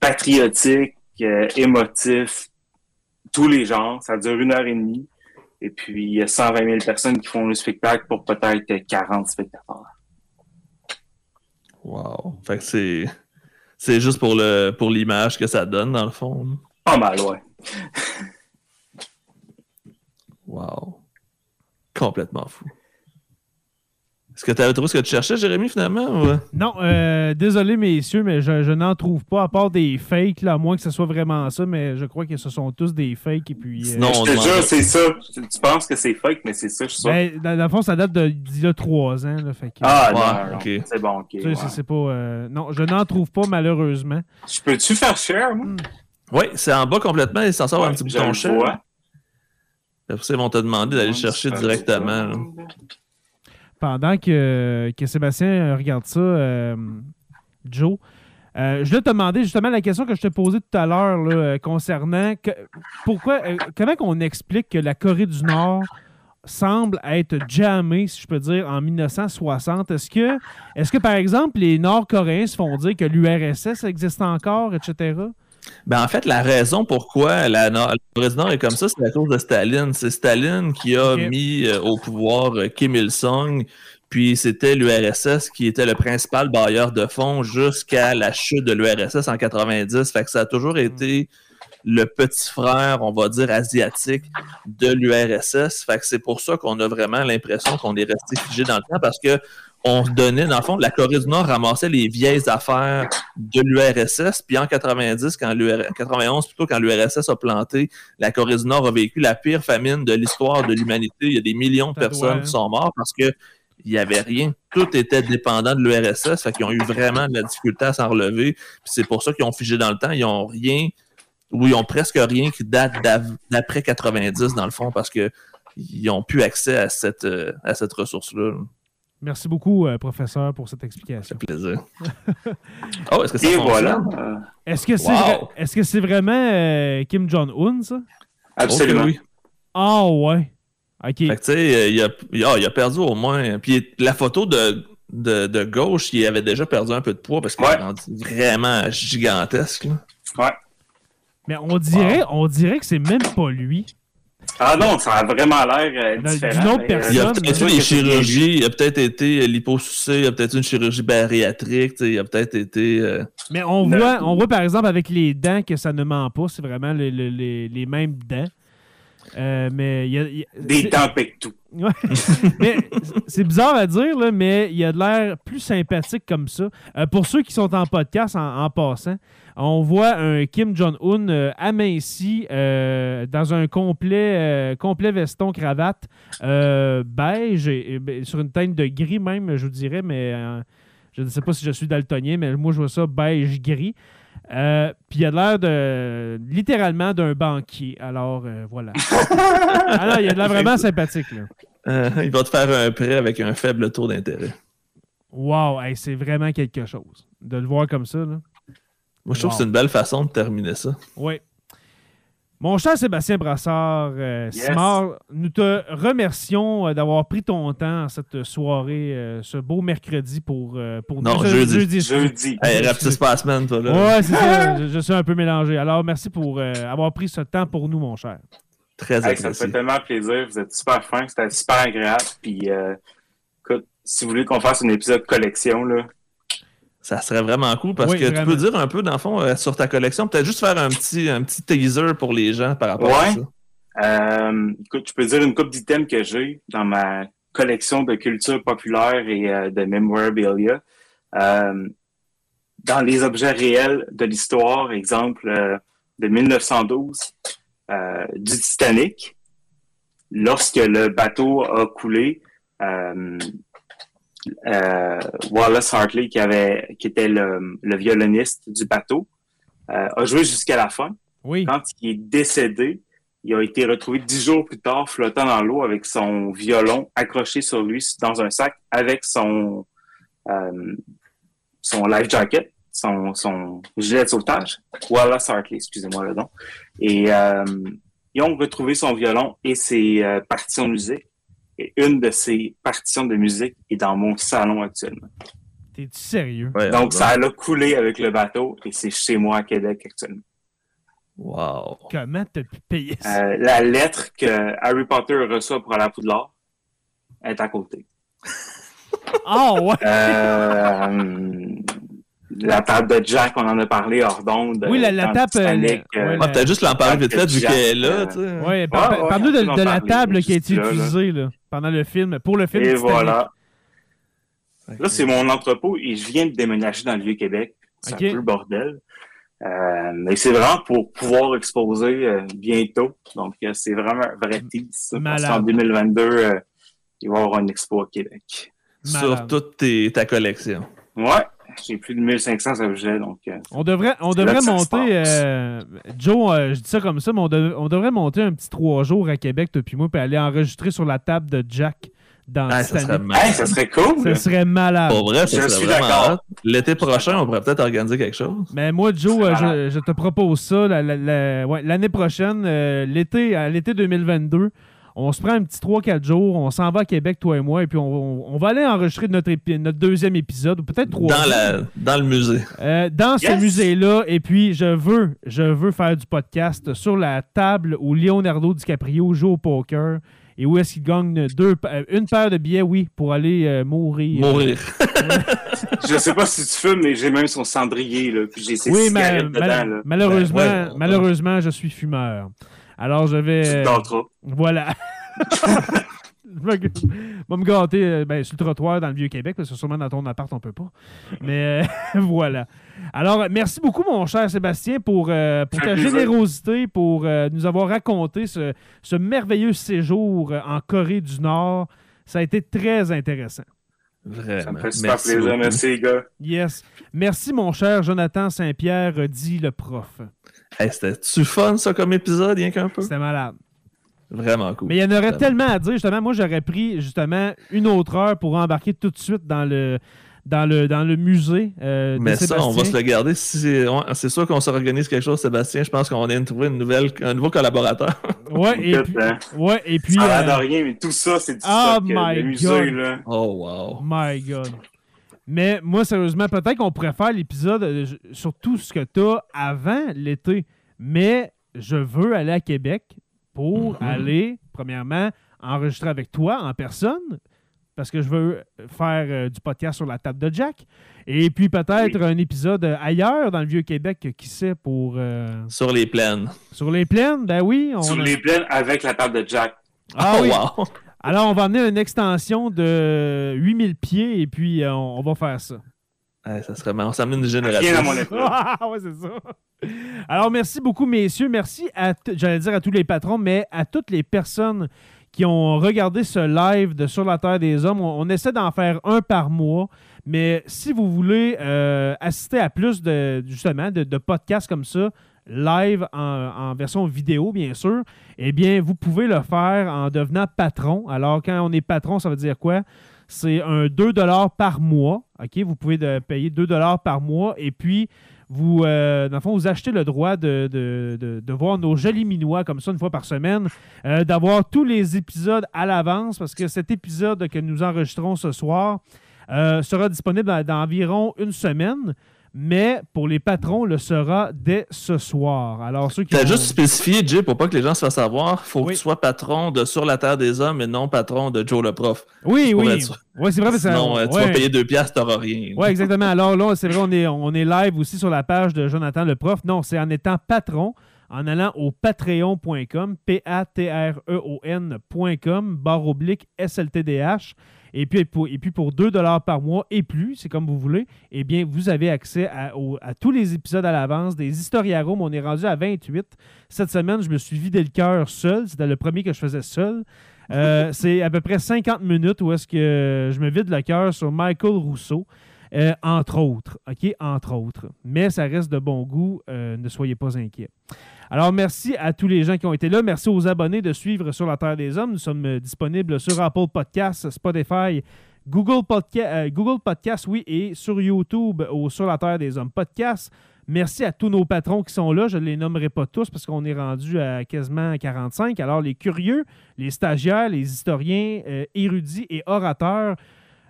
patriotique, euh, émotif, tous les genres. Ça dure une heure et demie. Et puis, il y a 120 000 personnes qui font le spectacle pour peut-être 40 spectateurs. Wow. Fait que c'est. C'est juste pour le pour l'image que ça donne, dans le fond. Pas mal, ouais. Wow. Complètement fou. Est-ce que tu avais trouvé ce que tu cherchais, Jérémy, finalement? ou- Non, euh, désolé, messieurs, mais je, je n'en trouve pas, à part des fakes, là, à moins que ce soit vraiment ça, mais je crois que ce sont tous des fakes. Et puis, euh, Sinon, Je te jure, c'est ça. Tu penses que c'est fake, mais c'est ça, je suis sûr. ben, dans, dans le fond, ça date de- d'il y a trois ans. Là, fait que, ah, Ouais, non, non, ok. c'est bon, ok. tu sais, ouais. c'est- c'est pas, euh, non, je n'en trouve pas, malheureusement. Je peux-tu faire share, moi? Oui, c'est en bas complètement. Il est censé avoir un Ouais, petit bouton vois. Après ça, ils vont te demander d'aller le chercher directement. Pendant que, que Sébastien regarde ça, euh, Joe, euh, je voulais te demander justement la question que je t'ai posée tout à l'heure euh, concernant pourquoi, comment qu'on explique que la Corée du Nord semble être jammée, si je peux dire, en 1960. Est-ce que, est-ce que, par exemple, les Nord-Coréens se font dire que l'URSS existe encore, etc.? Ben, en fait, la raison pourquoi la, Nord- la Nord est comme ça, c'est à cause de Staline. C'est Staline qui a mis euh, au pouvoir euh, Kim Il-sung, puis c'était l'URSS qui était le principal bailleur de fonds jusqu'à la chute de l'URSS en 90. Fait que ça a toujours été le petit frère, on va dire, asiatique de l'URSS. Fait que c'est pour ça qu'on a vraiment l'impression qu'on est resté figé dans le temps parce que on se donnait, dans le fond, la Corée du Nord ramassait les vieilles affaires de l'URSS, puis en 90, quand l'UR 91, plutôt quand l'URSS a planté, la Corée du Nord a vécu la pire famine de l'histoire de l'humanité. Il y a des millions de personnes qui sont mortes parce que il n'y avait rien. Tout était dépendant de l'URSS, fait qu'ils ont eu vraiment de la difficulté à s'en relever. Puis c'est pour ça qu'ils ont figé dans le temps. Ils ont rien, ou ils ont presque rien qui date d'après 90, dans le fond, parce que ils ont plus accès à cette, euh, à cette ressource-là. Merci beaucoup, euh, professeur, pour cette Ça explication. fait plaisir. oh, est-ce que fonctionne? voilà. Euh, Est-ce que c'est Wow. c'est vraiment euh, Kim Jong-un, ça? absolument. Ok, oui. Ah ouais. OK. Fait que, tu sais, il a, il a- il a perdu au moins. Puis la photo de, de, de gauche, il avait déjà perdu un peu de poids parce qu'il Ouais. est rendu vraiment gigantesque. là. Ouais. Mais on dirait, on dirait que c'est même pas lui. Ah non, ça a vraiment l'air euh, D'une différent. autre mais, personne. Il a peut-être sûr des chirurgies, il a peut-être été liposucé, il a peut-être eu une chirurgie bariatrique, il a peut-être été. euh, Mais on voit, on voit par exemple avec les dents que ça ne ment pas. C'est vraiment les- les mêmes dents. Euh, mais il y a, il y a- Des temps tout. Ouais. mais c'est bizarre à dire, là, mais il a de l'air plus sympathique comme ça. Euh, pour ceux qui sont en podcast en, en passant, on voit un Kim Jong-un euh, aminci dans un complet, complet veston cravate beige et, et, ben, sur une teinte de gris même, je vous dirais, mais je ne sais pas si je suis daltonien, mais moi je vois ça beige gris. Euh, Puis il a l'air de littéralement d'un banquier. Alors euh, voilà. Alors il a de l'air vraiment sympathique là. euh, il va te faire un prêt avec un faible taux d'intérêt. Wow, hey, c'est vraiment quelque chose. De le voir comme ça, là. Moi, je trouve Wow. que c'est une belle façon de terminer ça. Oui. Mon cher Sébastien Brassard, euh, Yes. Simard, nous te remercions euh, d'avoir pris ton temps en cette soirée, euh, ce beau mercredi pour, euh, pour Non, nous. jeudi. Jeudi. Hey, pas la semaine, toi, là. Ouais, c'est ça. Je, je suis un peu mélangé. Alors, merci pour euh, avoir pris ce temps pour nous, mon cher. Très Hey, ça me fait tellement plaisir. Vous êtes super fins. C'était super agréable. Puis, euh, écoute, si vous voulez qu'on fasse un épisode collection, là, Ça serait vraiment cool parce Oui, que tu peux dire un peu, dans le fond, euh, sur ta collection, peut-être juste faire un petit, un petit teaser pour les gens par rapport à Ouais. ça. Euh, écoute, je peux dire une coupe d'items que j'ai dans ma collection de culture populaire et euh, de memorabilia. Euh, dans les objets réels de l'histoire, exemple euh, de 1912, euh, du Titanic, lorsque le bateau a coulé, Wallace Hartley, qui, avait, qui était le, le violoniste du bateau, euh, a joué jusqu'à la fin. Oui. Quand il est décédé, il a été retrouvé dix jours plus tard flottant dans l'eau avec son violon accroché sur lui dans un sac avec son, euh, son life jacket, son, son gilet de sauvetage. Wallace Hartley, excusez-moi le nom. Et euh, ils ont retrouvé son violon et ses euh, partitions de musique. Et une de ses partitions de musique est dans mon salon actuellement. T'es-tu sérieux? Ouais, Donc, ça a coulé avec le bateau et c'est chez moi à Québec actuellement. Wow. Comment t'as pu payer ça? Euh, la lettre que Harry Potter reçoit pour aller à Poudlard est à côté. Ah ouais! Euh, la table de Jack, on en a parlé hors d'onde. Oui, la- la dans table, Titanic, euh, euh, ouais, Ah, peut-être juste l'en parler vite fait vu qu'elle est là, euh, tu sais. Ouais, par- ouais, par- parle-nous de, la table qui a été utilisée là, pendant le film, pour le film. Et Titanic. voilà. Là, c'est mon entrepôt et je viens de déménager dans le Vieux-Québec. C'est un peu le bordel. Euh, mais c'est vraiment pour pouvoir exposer euh, bientôt. Donc, euh, c'est vraiment un vrai tease. Parce Malade. qu'en 2022, euh, il va y avoir une expo à Québec. Sur toute tes- ta collection. Ouais, j'ai plus de 1500 objets. Donc, euh, On devrait, on devrait ça monter, euh, Joe, euh, je dis ça comme ça, mais on, dev- on devrait monter un petit trois jours à Québec, toi puis moi, puis aller enregistrer sur la table de Jack dans Ah, ça Titanic. serait mal. hey, ça serait cool. Ça serait malade. Pour vrai, ça Je serait suis d'accord. L'été prochain, on pourrait peut-être organiser quelque chose. Mais moi, Joe, euh, je, je te propose ça la- la- la- ouais, l'année prochaine, euh, l'été, à l'été 2022. On se prend un petit 3-4 jours, on s'en va à Québec, toi et moi, et puis on, on va aller enregistrer notre, épi- notre deuxième épisode, ou peut-être trois. Dans, la, dans le musée. Euh, dans ce musée-là, et puis je veux, je veux faire du podcast sur la table où Leonardo DiCaprio joue au poker et où est-ce qu'il gagne deux, euh, une paire de billets, oui, pour aller euh, mourir. Mourir. Je sais pas si tu fumes, mais j'ai même son cendrier. Là, puis j'ai ses Oui, dedans. là. malheureusement, Ben, ouais, malheureusement, je suis fumeur. Alors je vais. Te euh, gâteras. Voilà. Je vais me gâter euh, ben, sur le trottoir dans le Vieux-Québec, parce que sûrement dans ton appart, on peut pas. Mais euh, voilà. Alors, merci beaucoup, mon cher Sébastien, pour, euh, pour ta plaisir. générosité, pour euh, nous avoir raconté ce, ce merveilleux séjour en Corée du Nord. Ça a été très intéressant. Vraiment. Ça me fait super Merci plaisir. beaucoup. Merci, les gars. Yes. Merci, mon cher Jonathan Saint-Pierre, dit le prof. Hey, C'était-tu fun, ça, comme épisode, rien qu'un peu? C'était malade. Vraiment cool. Mais il y en aurait Vraiment. tellement à dire. Justement, moi, j'aurais pris justement une autre heure pour embarquer tout de suite dans le, dans le, dans le musée. euh, de Mais ça, on va se le garder. Si c'est ouais, c'est sûr qu'on s'organise quelque chose, Sébastien. Je pense qu'on vient de trouver une nouvelle, un nouveau collaborateur. Ouais, et puis, hein, ouais, et puis ça euh, de rien, mais tout ça, c'est du Oh stock euh, my de musée. God. Là. Oh, wow. my God. Mais moi, sérieusement, peut-être qu'on pourrait faire l'épisode euh, sur tout ce que tu as avant l'été. Mais je veux aller à Québec pour Mhm. aller, premièrement, enregistrer avec toi en personne. Parce que je veux faire euh, du podcast sur la table de Jack. Et puis peut-être Oui. un épisode euh, ailleurs dans le Vieux-Québec, qui sait, pour. euh, Sur les plaines. sur les plaines, ben oui. On Sur a- les plaines avec la table de Jack. Ah oh, oui. wow. Alors, on va amener une extension de 8000 pieds et puis euh, on, on va faire ça. Ça serait marrant. On s'amène une génération. à mon. Ah, ouais, c'est ça. Alors, merci beaucoup, messieurs. Merci à, j'allais dire à tous les patrons, mais à toutes les personnes qui ont regardé ce live de Sur la Terre des Hommes. On, essaie d'en faire un par mois, mais si vous voulez euh, assister à plus de, justement, de, podcasts comme ça, live en, version vidéo, bien sûr, eh bien, vous pouvez le faire en devenant patron. Alors, quand on est patron, ça veut dire quoi? C'est un 2 par mois. OK? Vous pouvez payer 2 par mois et puis vous, euh, dans le achetez le droit de, de- voir nos jolis minois comme ça une fois par semaine, euh, d'avoir tous les épisodes à l'avance parce que cet épisode que nous enregistrons ce soir euh, sera disponible dans environ une semaine. Mais pour les patrons, le sera dès ce soir. Alors, ceux qui T'as ont- juste spécifié, Jay, pour pas que les gens se fassent savoir, faut Oui. que tu sois patron de Sur la Terre des Hommes et non patron de Joe le prof. Oui, oui. être. Oui, c'est vrai. parce que ça- Sinon, euh, tu ouais. vas payer deux piastres, t'auras rien. Oui, exactement. Alors là, c'est vrai, on est, on est live aussi sur la page de Jonathan le prof. Non, c'est en étant patron, en allant au patreon.com, P-A-T-R-E-O-N.com, barre oblique SLTDH. Et puis, pour, et puis pour 2 par mois et plus, c'est comme vous voulez, eh bien, vous avez accès à, au- à tous les épisodes à l'avance, des historiarums. On est rendu à 28. Cette semaine, je me suis vidé le cœur seul. C'était le premier que je faisais seul. Euh, c'est à peu près 50 minutes où est-ce que je me vide le cœur sur Michael Rousseau. Euh, entre autres, OK? Entre autres. Mais ça reste de bon goût, euh, ne soyez pas inquiets. Alors, merci à tous les gens qui ont été là. Merci aux abonnés de suivre sur la Terre des Hommes. Nous sommes euh, disponibles sur Apple Podcasts, Spotify, Google, Podca Google Podcasts, oui, et sur YouTube ou sur la Terre des Hommes Podcasts. Merci à tous nos patrons qui sont là. Je ne les nommerai pas tous parce qu'on est rendu à quasiment 45. Alors, les curieux, les stagiaires, les historiens, érudits et orateurs,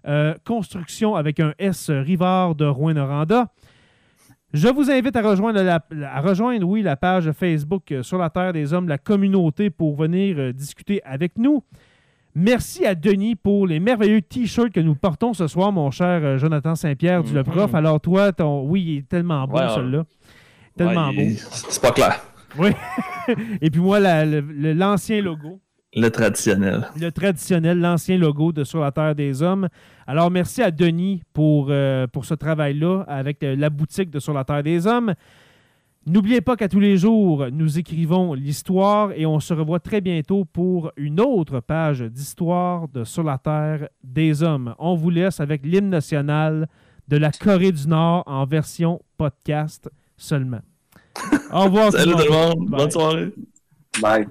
euh, construction avec un S Rivard de Rouen-Noranda. Je vous invite à rejoindre, la, à rejoindre, oui, la page Facebook euh, sur la Terre des Hommes, la communauté, pour venir euh, discuter avec nous. Merci à Denis pour les merveilleux t-shirts que nous portons ce soir, mon cher Jonathan Saint-Pierre du Le mm-hmm. Prof. Alors, toi, ton... oui, il est tellement beau, celui-là. Tellement beau. C'est pas clair. Oui. Et puis moi, l'ancien logo. Le traditionnel. Le traditionnel, l'ancien logo de Sur la Terre des Hommes. Alors, merci à Denis pour, euh, pour ce travail-là avec euh, la boutique de Sur la Terre des Hommes. N'oubliez pas qu'à tous les jours, nous écrivons l'histoire et on se revoit très bientôt pour une autre page d'histoire de Sur la Terre des Hommes. On vous laisse avec l'hymne national de la Corée du Nord en version podcast seulement. Au revoir. Salut tout le monde. Bonne soirée. Bye.